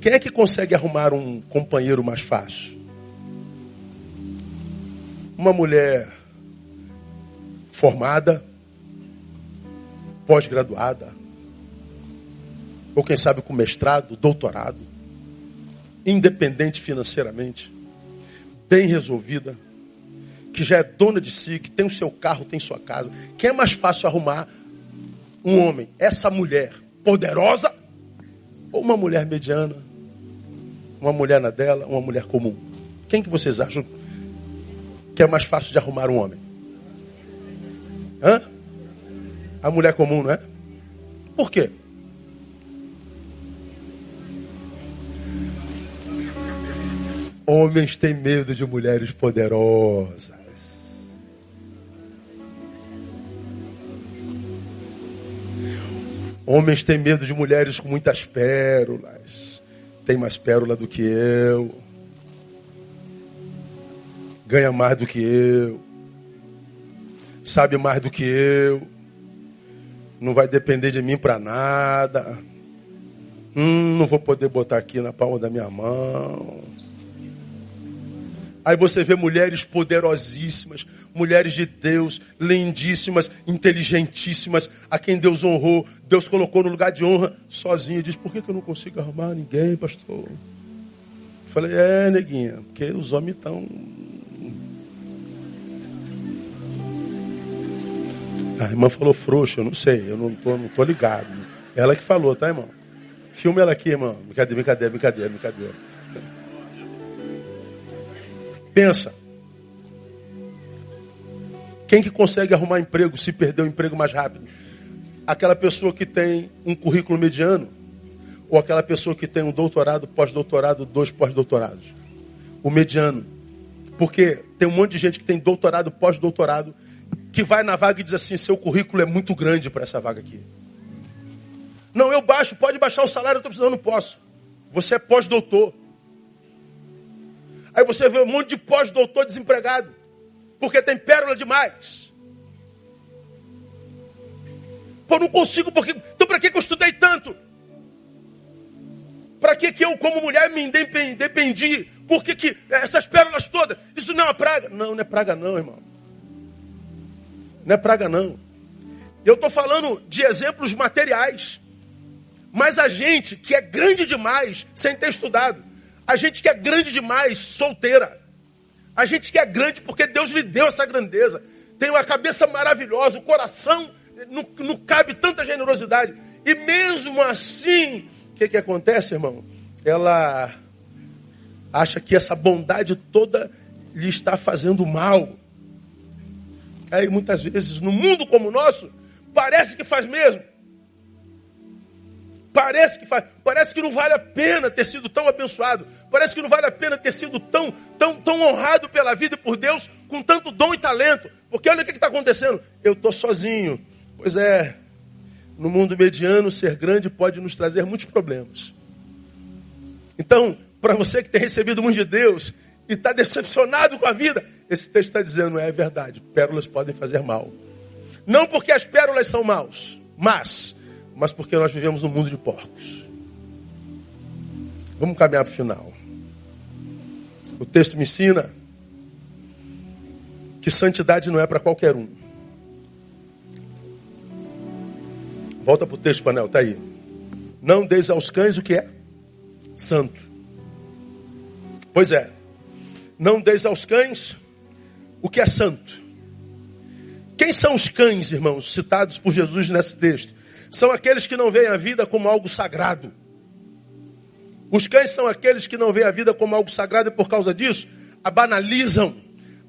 Quem é que consegue arrumar um companheiro mais fácil? Uma mulher formada, pós-graduada, ou quem sabe com mestrado, doutorado, independente financeiramente, bem resolvida, que já é dona de si, que tem o seu carro, tem sua casa. Quem é mais fácil arrumar um homem? Essa mulher poderosa ou uma mulher mediana? uma mulher na dela, uma mulher comum. Quem que vocês acham que é mais fácil de arrumar um homem? Hã? A mulher comum, não é? Por quê? Homens têm medo de mulheres poderosas. Homens têm medo de mulheres com muitas pérolas tem mais pérola do que eu, ganha mais do que eu, sabe mais do que eu, não vai depender de mim para nada. Hum, não vou poder botar aqui na palma da minha mão. Aí você vê mulheres poderosíssimas, mulheres de Deus, lindíssimas, inteligentíssimas, a quem Deus honrou, Deus colocou no lugar de honra, sozinha. Diz: Por que, eu não consigo arrumar ninguém, pastor? falei: É, neguinha, porque os homens estão. A irmã falou frouxa, eu não sei, eu não tô, não tô ligado. Ela que falou, tá, irmão? Filma ela aqui, irmão. Brincadeira, brincadeira, brincadeira, brincadeira. Pensa. Quem que consegue arrumar emprego se perder o emprego mais rápido? Aquela pessoa que tem um currículo mediano ou aquela pessoa que tem um doutorado, pós-doutorado, dois pós-doutorados? O mediano. Porque tem um monte de gente que tem doutorado, pós-doutorado, que vai na vaga e diz assim: seu currículo é muito grande para essa vaga aqui. Não, eu baixo, pode baixar o salário, eu estou precisando, não posso. Você é pós-doutor. Aí você vê um monte de pós-doutor desempregado, porque tem pérola demais. Pô, não consigo, porque. Então, para que, eu estudei tanto? Para que, que eu, como mulher, me independi? Por que, que essas pérolas todas? Isso não é uma praga? Não, não é praga, não, irmão. Não é praga, não. Eu estou falando de exemplos materiais. Mas a gente que é grande demais sem ter estudado, a gente que é grande demais, solteira. A gente que é grande porque Deus lhe deu essa grandeza. Tem uma cabeça maravilhosa, o coração não, não cabe tanta generosidade. E mesmo assim, o que, que acontece, irmão? Ela acha que essa bondade toda lhe está fazendo mal. Aí muitas vezes, no mundo como o nosso, parece que faz mesmo. Parece que faz, parece que não vale a pena ter sido tão abençoado. Parece que não vale a pena ter sido tão, tão, tão honrado pela vida e por Deus com tanto dom e talento. Porque olha o que está acontecendo. Eu estou sozinho. Pois é, no mundo mediano, ser grande pode nos trazer muitos problemas. Então, para você que tem recebido muito de Deus e está decepcionado com a vida, esse texto está dizendo, é verdade, pérolas podem fazer mal. Não porque as pérolas são maus, mas mas porque nós vivemos num mundo de porcos. Vamos caminhar para o final. O texto me ensina que santidade não é para qualquer um. Volta para o texto, Panel, está aí. Não deis aos cães o que é santo. Pois é, não deis aos cães o que é santo. Quem são os cães, irmãos, citados por Jesus nesse texto? São aqueles que não veem a vida como algo sagrado. Os cães são aqueles que não veem a vida como algo sagrado e por causa disso a banalizam,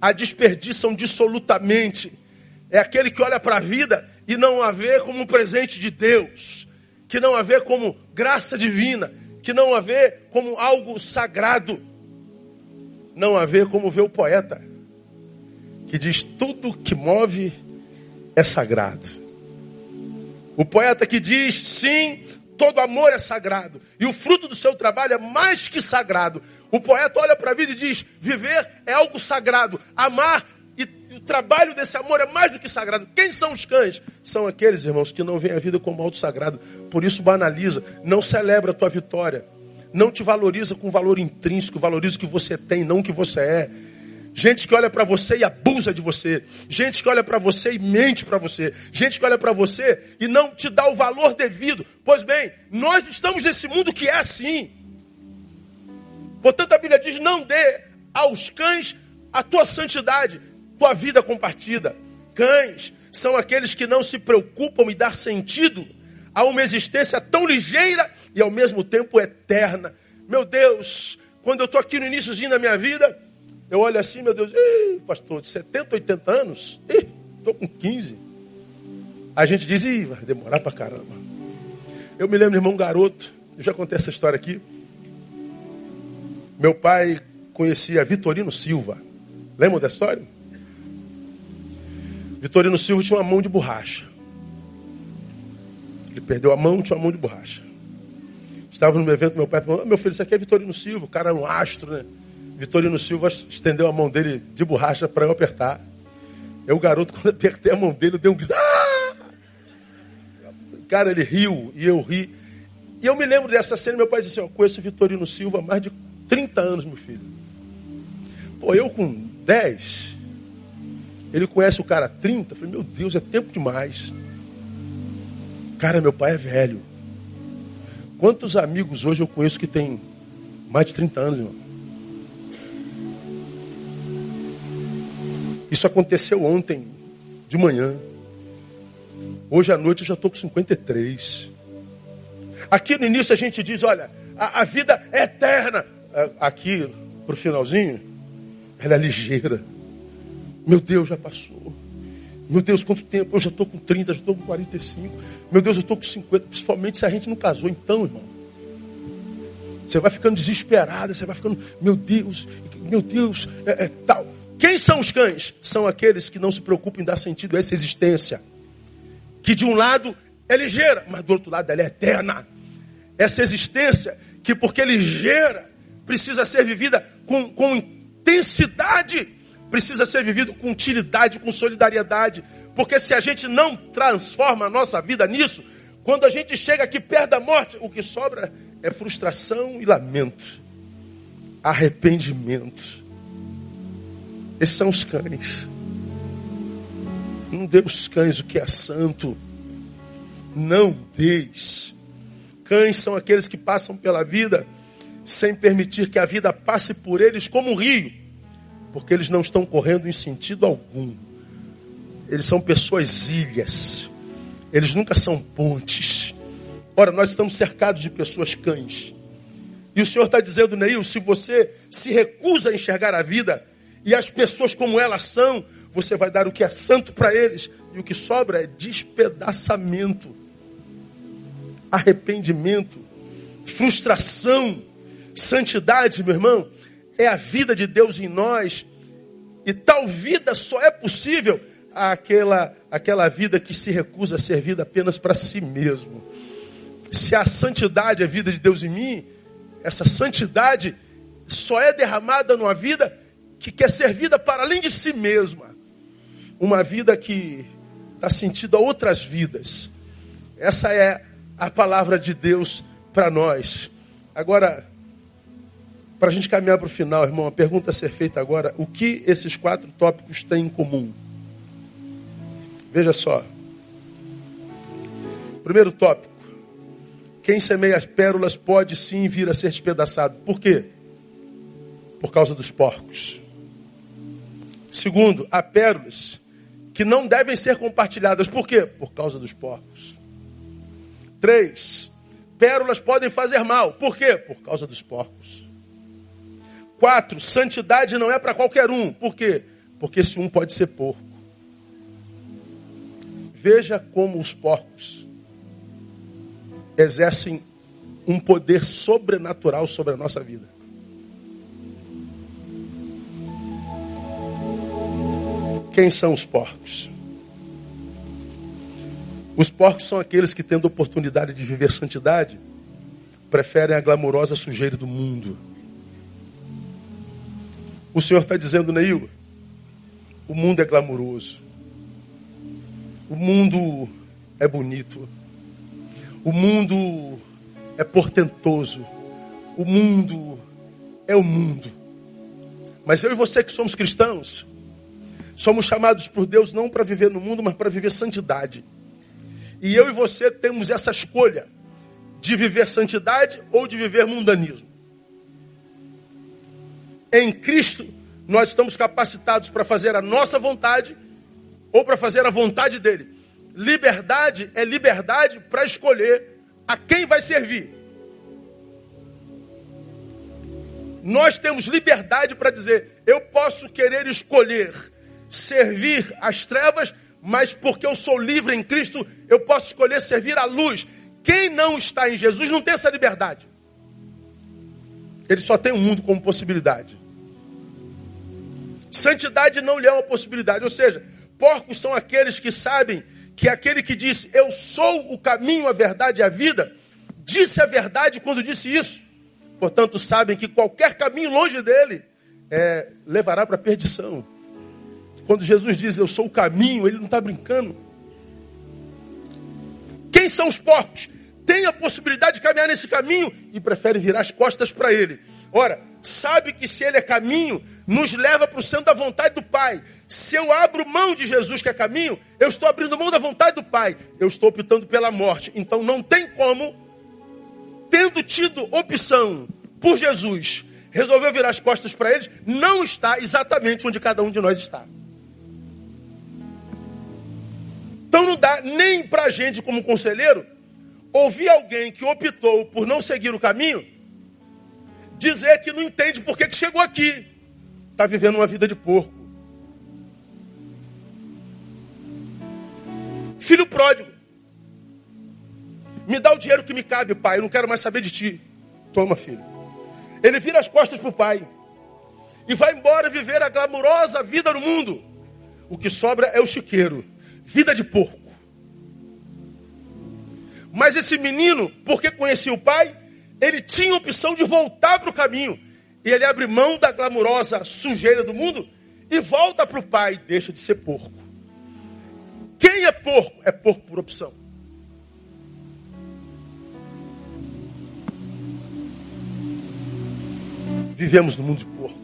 a desperdiçam dissolutamente. É aquele que olha para a vida e não a vê como um presente de Deus, que não a vê como graça divina, que não a vê como algo sagrado, não a vê como vê o poeta, que diz: tudo que move é sagrado. O poeta que diz: sim, todo amor é sagrado. E o fruto do seu trabalho é mais que sagrado. O poeta olha para a vida e diz: viver é algo sagrado. Amar e o trabalho desse amor é mais do que sagrado. Quem são os cães? São aqueles, irmãos, que não veem a vida como algo sagrado. Por isso banaliza, não celebra a tua vitória. Não te valoriza com valor intrínseco, valoriza o que você tem, não o que você é. Gente que olha para você e abusa de você. Gente que olha para você e mente para você. Gente que olha para você e não te dá o valor devido. Pois bem, nós estamos nesse mundo que é assim. Portanto, a Bíblia diz: não dê aos cães a tua santidade, tua vida compartida. Cães são aqueles que não se preocupam em dar sentido a uma existência tão ligeira e ao mesmo tempo eterna. Meu Deus, quando eu estou aqui no iníciozinho da minha vida, eu olho assim, meu Deus, pastor, de 70, 80 anos, estou com 15. A gente diz, Ih, vai demorar pra caramba. Eu me lembro, irmão, garoto, eu já contei essa história aqui. Meu pai conhecia Vitorino Silva. Lembram da história? Vitorino Silva tinha uma mão de borracha. Ele perdeu a mão, tinha uma mão de borracha. Estava no evento, meu pai falou: Meu filho, isso aqui é Vitorino Silva, o cara era um astro, né? Vitorino Silva estendeu a mão dele de borracha para eu apertar. Eu, garoto, quando apertei a mão dele, eu dei um grito. Ah! Cara, ele riu e eu ri. E eu me lembro dessa cena, meu pai disse assim, eu conheço Vitorino Silva há mais de 30 anos, meu filho. Pô, eu com 10, ele conhece o cara há 30, eu falei, meu Deus, é tempo demais. Cara, meu pai é velho. Quantos amigos hoje eu conheço que tem mais de 30 anos, irmão? Isso aconteceu ontem de manhã. Hoje à noite eu já estou com 53. Aqui no início a gente diz: olha, a, a vida é eterna. Aqui, para o finalzinho, ela é ligeira. Meu Deus, já passou. Meu Deus, quanto tempo? Eu já estou com 30, já estou com 45. Meu Deus, eu estou com 50. Principalmente se a gente não casou. Então, irmão, você vai ficando desesperado, você vai ficando, meu Deus, meu Deus, é, é tal. Quem são os cães? São aqueles que não se preocupam em dar sentido a essa existência. Que de um lado é ligeira, mas do outro lado ela é eterna. Essa existência que, porque é ligeira, precisa ser vivida com, com intensidade, precisa ser vivido com utilidade, com solidariedade. Porque se a gente não transforma a nossa vida nisso, quando a gente chega aqui perto da morte, o que sobra é frustração e lamento, arrependimento. Esses são os cães. Não dê os cães o que é santo. Não deis. Cães são aqueles que passam pela vida sem permitir que a vida passe por eles como um rio, porque eles não estão correndo em sentido algum. Eles são pessoas ilhas. Eles nunca são pontes. Ora, nós estamos cercados de pessoas cães. E o Senhor está dizendo, Neil, se você se recusa a enxergar a vida e as pessoas como elas são, você vai dar o que é santo para eles, e o que sobra é despedaçamento. arrependimento, frustração. Santidade, meu irmão, é a vida de Deus em nós. E tal vida só é possível aquela, aquela vida que se recusa a ser vida apenas para si mesmo. Se a santidade é a vida de Deus em mim, essa santidade só é derramada numa vida que quer ser vida para além de si mesma. Uma vida que dá sentido a outras vidas. Essa é a palavra de Deus para nós. Agora, para a gente caminhar para o final, irmão, a pergunta a ser feita agora: o que esses quatro tópicos têm em comum? Veja só. Primeiro tópico: quem semeia as pérolas pode sim vir a ser despedaçado. Por quê? Por causa dos porcos. Segundo, há pérolas que não devem ser compartilhadas. Por quê? Por causa dos porcos. Três, pérolas podem fazer mal. Por quê? Por causa dos porcos. Quatro, santidade não é para qualquer um. Por quê? Porque esse um pode ser porco. Veja como os porcos exercem um poder sobrenatural sobre a nossa vida. Quem são os porcos? Os porcos são aqueles que, tendo oportunidade de viver santidade, preferem a glamourosa sujeira do mundo. O Senhor está dizendo, Neil, o mundo é glamouroso. O mundo é bonito. O mundo é portentoso. O mundo é o mundo. Mas eu e você que somos cristãos, somos chamados por Deus não para viver no mundo, mas para viver santidade. E eu e você temos essa escolha de viver santidade ou de viver mundanismo. Em Cristo, nós estamos capacitados para fazer a nossa vontade ou para fazer a vontade dele. Liberdade é liberdade para escolher a quem vai servir. Nós temos liberdade para dizer: eu posso querer escolher servir as trevas mas porque eu sou livre em Cristo, eu posso escolher servir à luz. Quem não está em Jesus não tem essa liberdade. Ele só tem o mundo como possibilidade. Santidade não lhe é uma possibilidade. Ou seja, porcos são aqueles que sabem que aquele que disse, Eu sou o caminho, a verdade e a vida, disse a verdade quando disse isso. Portanto, sabem que qualquer caminho longe dele é, levará para a perdição. Quando Jesus diz eu sou o caminho, ele não está brincando. Quem são os porcos? Tem a possibilidade de caminhar nesse caminho e preferem virar as costas para ele. Ora, sabe que se ele é caminho, nos leva para o centro da vontade do Pai. Se eu abro mão de Jesus que é caminho, eu estou abrindo mão da vontade do Pai. Eu estou optando pela morte. Então não tem como, tendo tido opção por Jesus, resolveu virar as costas para eles, não está exatamente onde cada um de nós está. Então não dá nem para a gente, como conselheiro, ouvir alguém que optou por não seguir o caminho, dizer que não entende por que, que chegou aqui. Está vivendo uma vida de porco. Filho pródigo. Me dá o dinheiro que me cabe, pai. Eu não quero mais saber de ti. Toma, filho. Ele vira as costas para o pai. E vai embora viver a glamurosa vida no mundo. O que sobra é o chiqueiro vida de porco. Mas esse menino, porque conhecia o pai, ele tinha a opção de voltar para o caminho. E ele abre mão da glamurosa sujeira do mundo e volta para o pai, deixa de ser porco. Quem é porco? É porco por opção. Vivemos no mundo de porco.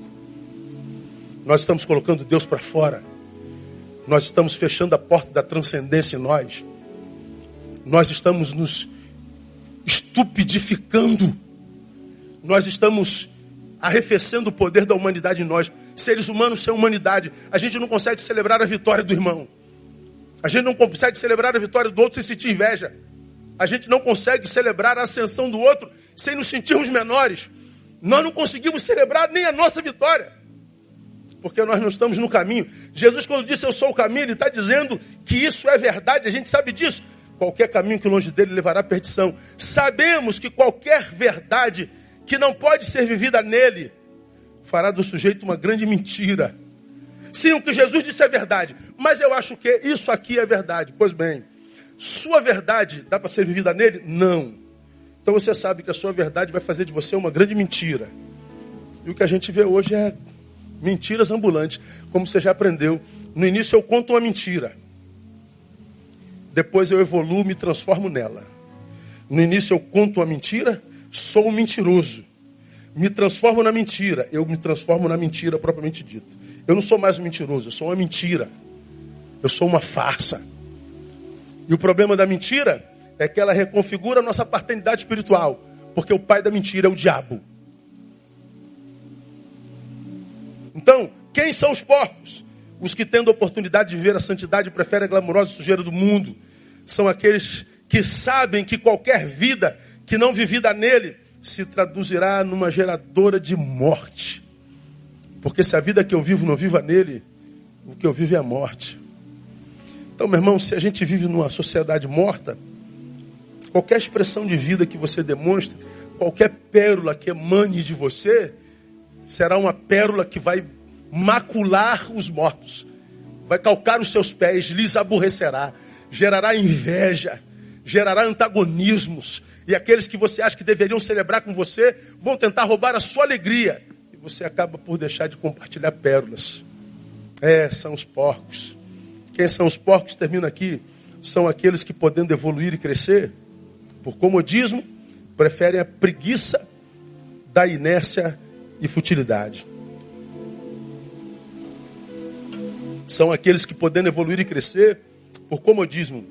Nós estamos colocando Deus para fora. Nós estamos fechando a porta da transcendência em nós. Nós estamos nos estupidificando. Nós estamos arrefecendo o poder da humanidade em nós. Seres humanos sem humanidade. A gente não consegue celebrar a vitória do irmão. A gente não consegue celebrar a vitória do outro sem sentir inveja. A gente não consegue celebrar a ascensão do outro sem nos sentirmos menores. Nós não conseguimos celebrar nem a nossa vitória porque nós não estamos no caminho. Jesus, quando disse eu sou o caminho, ele está dizendo que isso é verdade, a gente sabe disso, qualquer caminho que longe dele levará à perdição. Sabemos que qualquer verdade que não pode ser vivida nele fará do sujeito uma grande mentira. Sim, o que Jesus disse é verdade, mas eu acho que isso aqui é verdade. Pois bem, sua verdade dá para ser vivida nele? Não. Então você sabe que a sua verdade vai fazer de você uma grande mentira. E o que a gente vê hoje é mentiras ambulantes, como você já aprendeu. No início eu conto uma mentira. Depois eu evoluo, me transformo nela. No início eu conto uma mentira, sou um mentiroso. Me transformo na mentira, eu me transformo na mentira propriamente dita. Eu não sou mais um mentiroso, eu sou uma mentira. Eu sou uma farsa. E o problema da mentira é que ela reconfigura a nossa paternidade espiritual, porque o pai da mentira é o diabo. Então, quem são os porcos? Os que, tendo a oportunidade de viver a santidade, preferem a glamourosa sujeira do mundo. São aqueles que sabem que qualquer vida que não vivida nele se traduzirá numa geradora de morte. Porque se a vida que eu vivo não viva nele, o que eu vivo é a morte. Então, meu irmão, se a gente vive numa sociedade morta, qualquer expressão de vida que você demonstre, qualquer pérola que emane de você, será uma pérola que vai macular os mortos, vai calcar os seus pés, lhes aborrecerá, gerará inveja, gerará antagonismos, e aqueles que você acha que deveriam celebrar com você vão tentar roubar a sua alegria, e você acaba por deixar de compartilhar pérolas. É, são os porcos. Quem são os porcos? Termina aqui. São aqueles que, podendo evoluir e crescer, por comodismo, preferem a preguiça da inércia e futilidade. são aqueles que, podendo evoluir e crescer, por comodismo,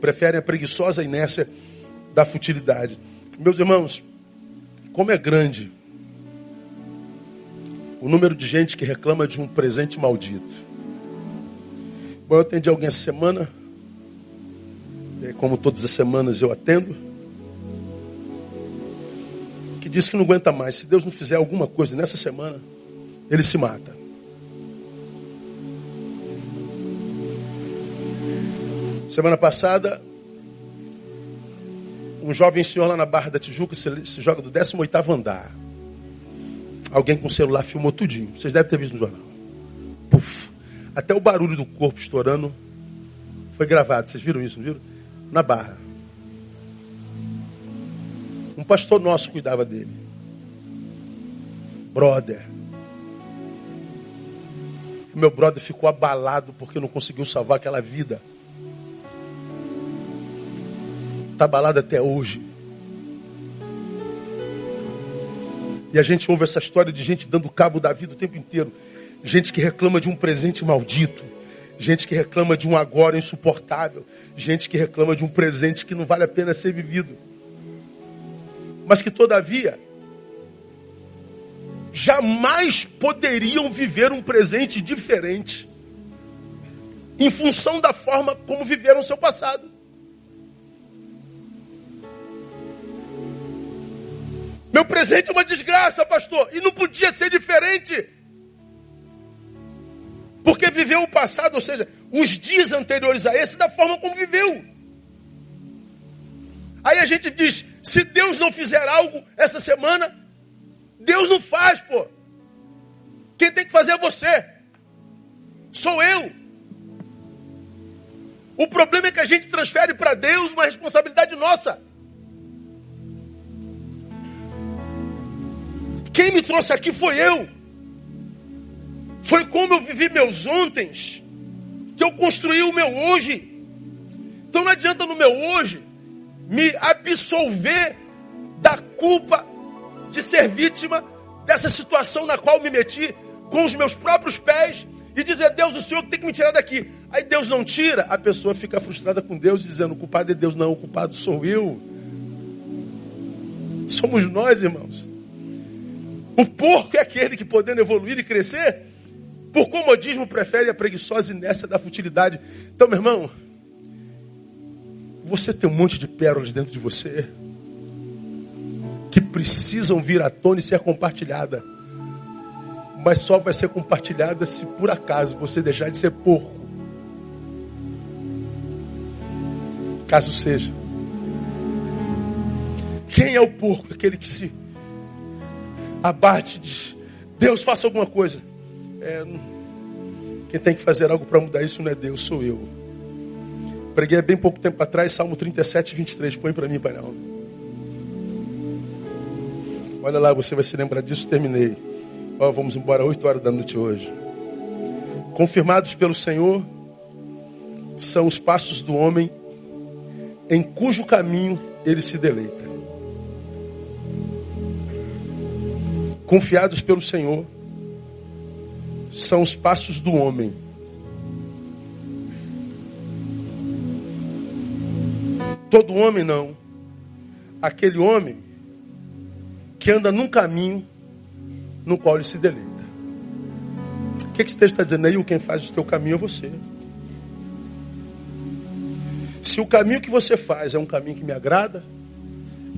preferem a preguiçosa inércia da futilidade. Meus irmãos, como é grande o número de gente que reclama de um presente maldito. Bom, eu atendi alguém essa semana, como todas as semanas eu atendo, que disse que não aguenta mais. Se Deus não fizer alguma coisa nessa semana, ele se mata. Semana passada, um jovem senhor lá na Barra da Tijuca se, se joga do 18º andar. Alguém com o celular filmou tudinho. Vocês devem ter visto no jornal. Puf. Até o barulho do corpo estourando foi gravado. Vocês viram isso, não viram? Na Barra. Um pastor nosso cuidava dele. Brother. meu brother ficou abalado porque não conseguiu salvar aquela vida. Está abalado até hoje. E a gente ouve essa história de gente dando cabo da vida o tempo inteiro. Gente que reclama de um presente maldito. Gente que reclama de um agora insuportável. Gente que reclama de um presente que não vale a pena ser vivido. Mas que, todavia, jamais poderiam viver um presente diferente em função da forma como viveram seu passado. Meu presente é uma desgraça, pastor. E não podia ser diferente. Porque viveu o passado, ou seja, os dias anteriores a esse, da forma como viveu. Aí a gente diz: se Deus não fizer algo essa semana, Deus não faz, pô. Quem tem que fazer é você. Sou eu. O problema é que a gente transfere para Deus uma responsabilidade nossa. Quem me trouxe aqui foi eu. Foi como eu vivi meus ontens que eu construí o meu hoje. Então não adianta no meu hoje me absolver da culpa de ser vítima dessa situação na qual me meti com os meus próprios pés e dizer, Deus, o Senhor tem que me tirar daqui. Aí Deus não tira, a pessoa fica frustrada com Deus, dizendo, o culpado é Deus, não, o culpado sou eu. Somos nós, irmãos. O porco é aquele que, podendo evoluir e crescer, por comodismo prefere a preguiçosa inércia da futilidade. Então, meu irmão, você tem um monte de pérolas dentro de você que precisam vir à tona e ser compartilhada. Mas só vai ser compartilhada se por acaso você deixar de ser porco. Caso seja. Quem é o porco? Aquele que se abate e diz: Deus, faça alguma coisa. É, quem tem que fazer algo para mudar isso não é Deus, sou eu. Preguei há bem pouco tempo atrás, Salmo 37, 23. Põe para mim, Pai. Não. Olha lá, você vai se lembrar disso. Terminei. Ó, vamos embora 8 horas da noite hoje. Confirmados pelo Senhor são os passos do homem em cujo caminho ele se deleita. Confiados pelo Senhor são os passos do homem. Todo homem não. Aquele homem que anda num caminho no qual ele se deleita. O que, que esse texto está dizendo aí? Quem faz o teu caminho é você. Se o caminho que você faz é um caminho que me agrada,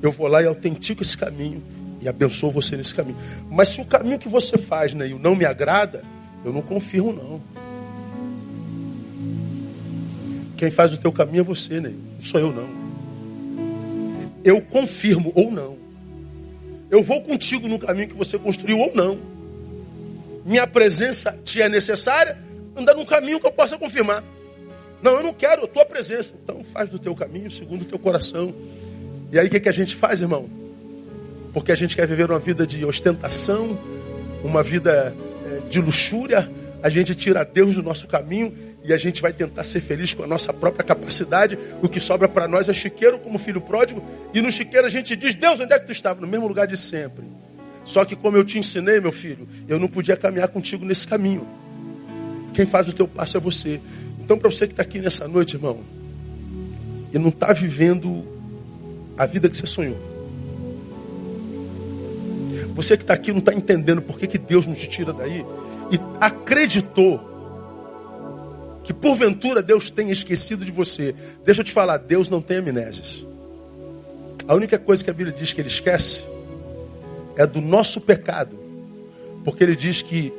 eu vou lá e autentico esse caminho e abençoo você nesse caminho. Mas se o caminho que você faz, Neil, não me agrada, eu não confirmo, não. Quem faz o teu caminho é você, Neil. Não sou eu, não. Eu confirmo ou não. Eu vou contigo no caminho que você construiu ou não. Minha presença te é necessária, anda num caminho que eu possa confirmar. Não, eu não quero a tua presença. Então faz do teu caminho segundo o teu coração. E aí o que, que a gente faz, irmão? Porque a gente quer viver uma vida de ostentação, uma vida é, de luxúria, a gente tira Deus do nosso caminho e a gente vai tentar ser feliz com a nossa própria capacidade. O que sobra para nós é chiqueiro como filho pródigo. E no chiqueiro a gente diz: Deus, onde é que tu estava? No mesmo lugar de sempre. Só que, como eu te ensinei, meu filho, eu não podia caminhar contigo nesse caminho. Quem faz o teu passo é você. Então, para você que está aqui nessa noite, irmão, e não está vivendo a vida que você sonhou. Você que está aqui não está entendendo por que, que Deus não te tira daí e acreditou que porventura Deus tenha esquecido de você. Deixa eu te falar, Deus não tem amnésias. A única coisa que a Bíblia diz que ele esquece é do nosso pecado. Porque ele diz que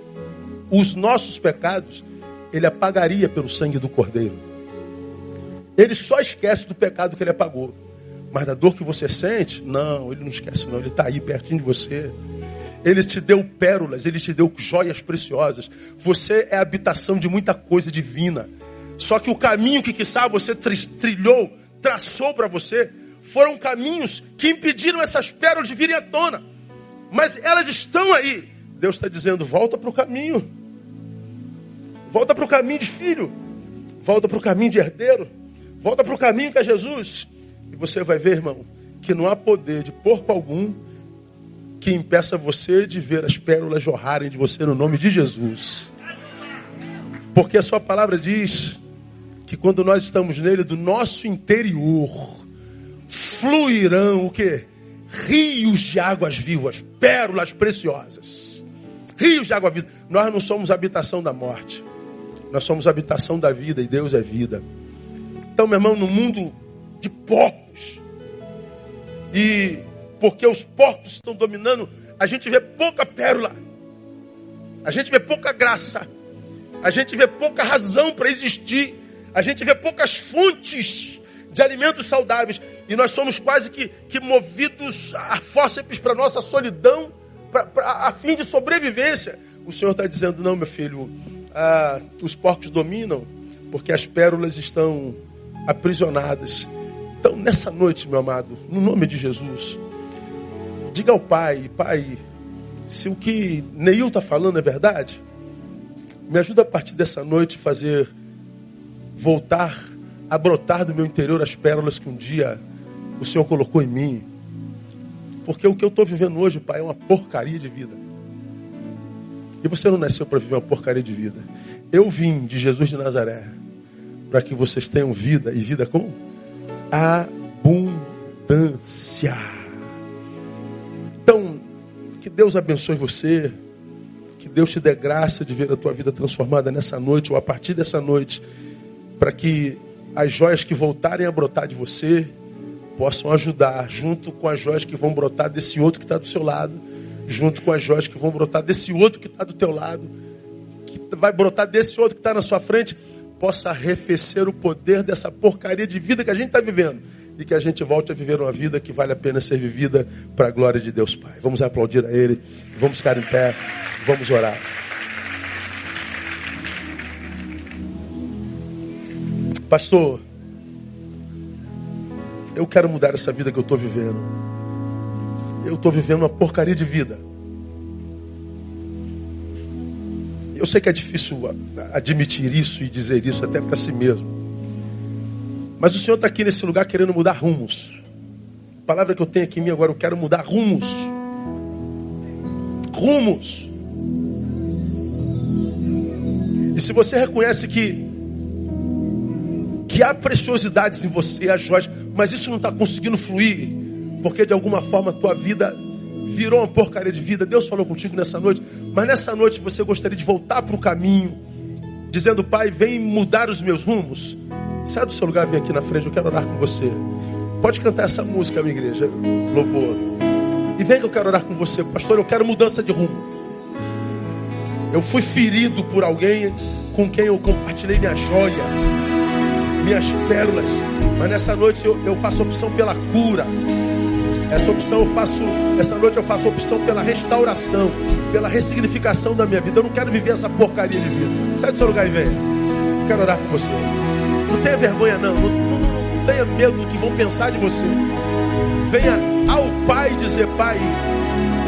os nossos pecados ele apagaria pelo sangue do Cordeiro. Ele só esquece do pecado que ele apagou. Mas da dor que você sente, não, ele não esquece, não. Ele está aí pertinho de você. Ele te deu pérolas, ele te deu joias preciosas. Você é habitação de muita coisa divina. Só que o caminho que, quiçá, você trilhou, traçou para você, foram caminhos que impediram essas pérolas de virem à tona. Mas elas estão aí. Deus está dizendo: volta para o caminho. Volta para o caminho de filho. Volta para o caminho de herdeiro. Volta para o caminho que é Jesus. E você vai ver, irmão, que não há poder de porco algum que impeça você de ver as pérolas jorrarem de você no nome de Jesus. Porque a sua palavra diz que quando nós estamos nele, do nosso interior, fluirão o que? Rios de águas vivas, pérolas preciosas. Rios de água viva. Nós não somos habitação da morte. Nós somos habitação da vida e Deus é vida. Então, meu irmão, no mundo de porcos, e porque os porcos estão dominando, a gente vê pouca pérola, a gente vê pouca graça, a gente vê pouca razão para existir, a gente vê poucas fontes de alimentos saudáveis, e nós somos quase que, que movidos a fórceps para nossa solidão, pra, pra, a fim de sobrevivência. O Senhor está dizendo: não, meu filho, ah, os porcos dominam, porque as pérolas estão aprisionadas. Então, nessa noite, meu amado, no nome de Jesus, diga ao Pai, Pai, se o que Neil está falando é verdade, me ajuda a partir dessa noite fazer voltar a brotar do meu interior as pérolas que um dia o Senhor colocou em mim. Porque o que eu estou vivendo hoje, Pai, é uma porcaria de vida. E você não nasceu para viver uma porcaria de vida. Eu vim de Jesus de Nazaré para que vocês tenham vida e vida com abundância. Que Deus abençoe você. Que Deus te dê graça de ver a tua vida transformada nessa noite ou a partir dessa noite, para que as joias que voltarem a brotar de você possam ajudar, junto com as joias que vão brotar desse outro que está do seu lado junto com as joias que vão brotar desse outro que está do teu lado, que vai brotar desse outro que está na sua frente, possa arrefecer o poder dessa porcaria de vida que a gente está vivendo. E que a gente volte a viver uma vida que vale a pena ser vivida para a glória de Deus Pai. Vamos aplaudir a Ele, vamos ficar em pé, vamos orar. Pastor, eu quero mudar essa vida que eu estou vivendo. Eu estou vivendo uma porcaria de vida. Eu sei que é difícil admitir isso e dizer isso até para si mesmo. Mas o Senhor está aqui nesse lugar querendo mudar rumos. A palavra que eu tenho aqui em mim agora, eu quero mudar rumos. Rumos. E se você reconhece que que há preciosidades em você, há joias, mas isso não está conseguindo fluir, porque de alguma forma a tua vida virou uma porcaria de vida. Deus falou contigo nessa noite, mas nessa noite você gostaria de voltar para o caminho, dizendo: Pai, vem mudar os meus rumos. Sai do seu lugar, vem aqui na frente, eu quero orar com você. Pode cantar essa música, minha igreja, louvor. E vem que eu quero orar com você, pastor. Eu quero mudança de rumo. Eu fui ferido por alguém com quem eu compartilhei minha joia, minhas pérolas. Mas nessa noite eu, eu faço opção pela cura. Essa opção eu faço, essa noite eu faço opção pela restauração, pela ressignificação da minha vida. Eu não quero viver essa porcaria de vida. Sai do seu lugar e venha. Eu quero orar com você. Não tenha vergonha, não. Não, não, não, tenha medo do que vão pensar de você. Venha ao Pai dizer: Pai,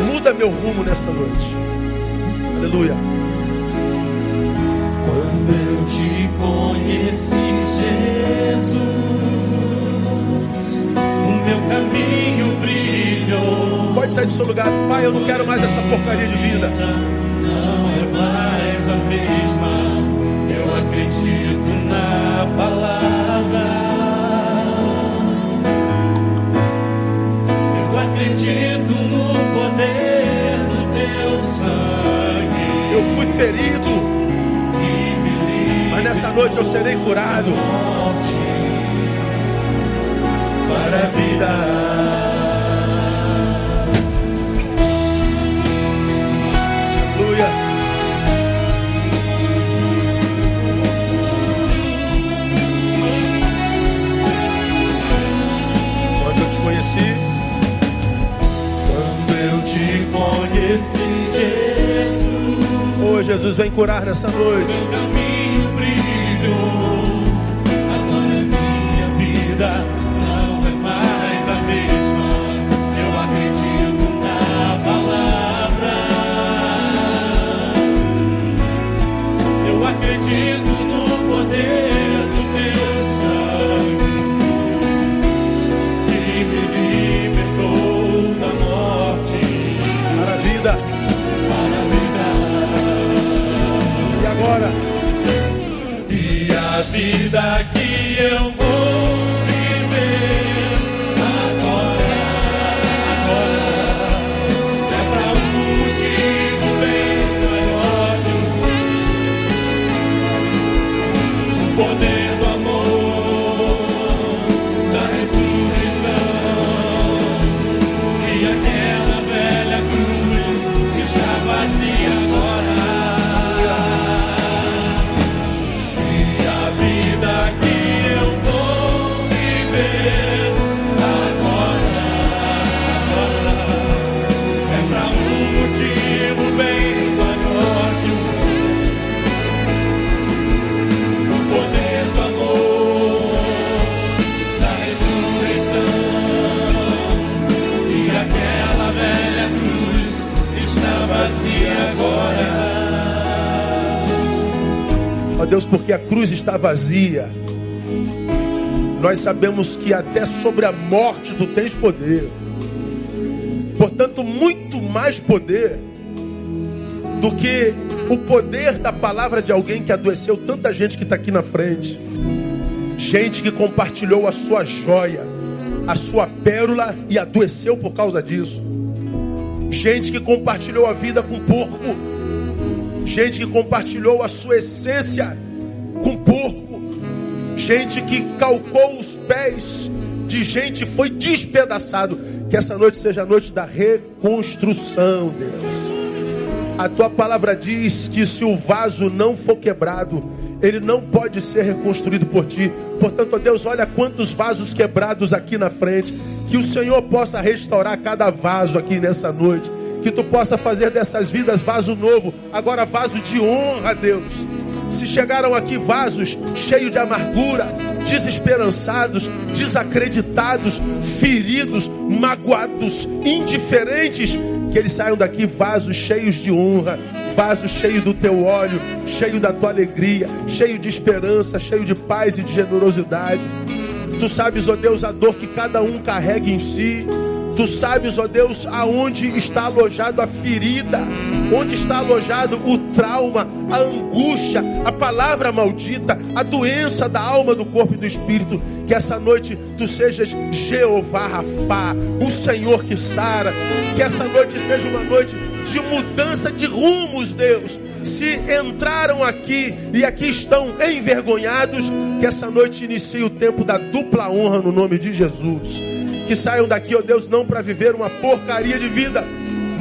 muda meu rumo nessa noite. Aleluia. Quando eu te conheci, Jesus, o meu caminho brilhou. Pode sair do seu lugar, Pai. Eu não quero mais essa porcaria de vida. Não é mais a mesma. Eu acredito na palavra. Eu acredito no poder do teu sangue. Eu fui ferido, mas nessa noite eu serei curado. morte para a vida. Conheci, Jesus, oh Jesus, vem curar nessa noite. A Deus, porque a cruz está vazia. Nós sabemos que até sobre a morte tu tens poder. Portanto, muito mais poder do que o poder da palavra de alguém que adoeceu tanta gente que está aqui na frente. Gente que compartilhou a sua joia, a sua pérola e adoeceu por causa disso. Gente que compartilhou a vida com porco. Gente que compartilhou a sua essência com porco. Gente que calcou os pés de gente foi despedaçado. Que essa noite seja a noite da reconstrução, Deus. A tua palavra diz que se o vaso não for quebrado, ele não pode ser reconstruído por ti. Portanto, ó Deus, olha quantos vasos quebrados aqui na frente. Que o Senhor possa restaurar cada vaso aqui nessa noite. Que tu possa fazer dessas vidas vaso novo, agora vaso de honra, Deus. Se chegaram aqui vasos cheios de amargura, desesperançados, desacreditados, feridos, magoados, indiferentes, que eles saiam daqui vasos cheios de honra, vasos cheios do teu óleo, cheio da tua alegria, cheio de esperança, cheio de paz e de generosidade. Tu sabes, ó Deus, a dor que cada um carrega em si. Tu sabes, ó Deus, aonde está alojado a ferida, onde está alojado o trauma, a angústia, a palavra maldita, a doença da alma, do corpo e do espírito. Que essa noite tu sejas Jeová Rafá, o Senhor que sara. Que essa noite seja uma noite de mudança de rumos, Deus. Se entraram aqui e aqui estão envergonhados, que essa noite inicie o tempo da dupla honra no nome de Jesus que saiam daqui, ó Deus, não para viver uma porcaria de vida,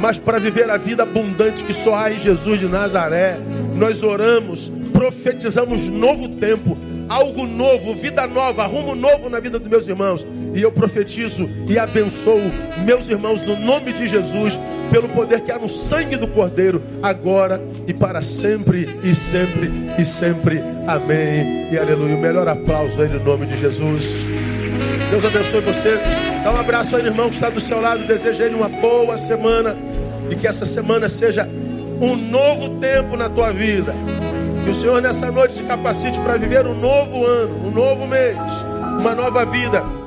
mas para viver a vida abundante que só há em Jesus de Nazaré. Nós oramos, profetizamos novo tempo, algo novo, vida nova, rumo novo na vida dos meus irmãos. E eu profetizo e abençoo meus irmãos no nome de Jesus, pelo poder que há no sangue do Cordeiro, agora e para sempre e sempre e sempre. Amém e aleluia. O melhor aplauso aí no nome de Jesus. Deus abençoe você. Dá um abraço aí, irmão, que está do seu lado. Deseja ele uma boa semana. E que essa semana seja um novo tempo na tua vida. Que o Senhor nessa noite te capacite para viver um novo ano, um novo mês, uma nova vida.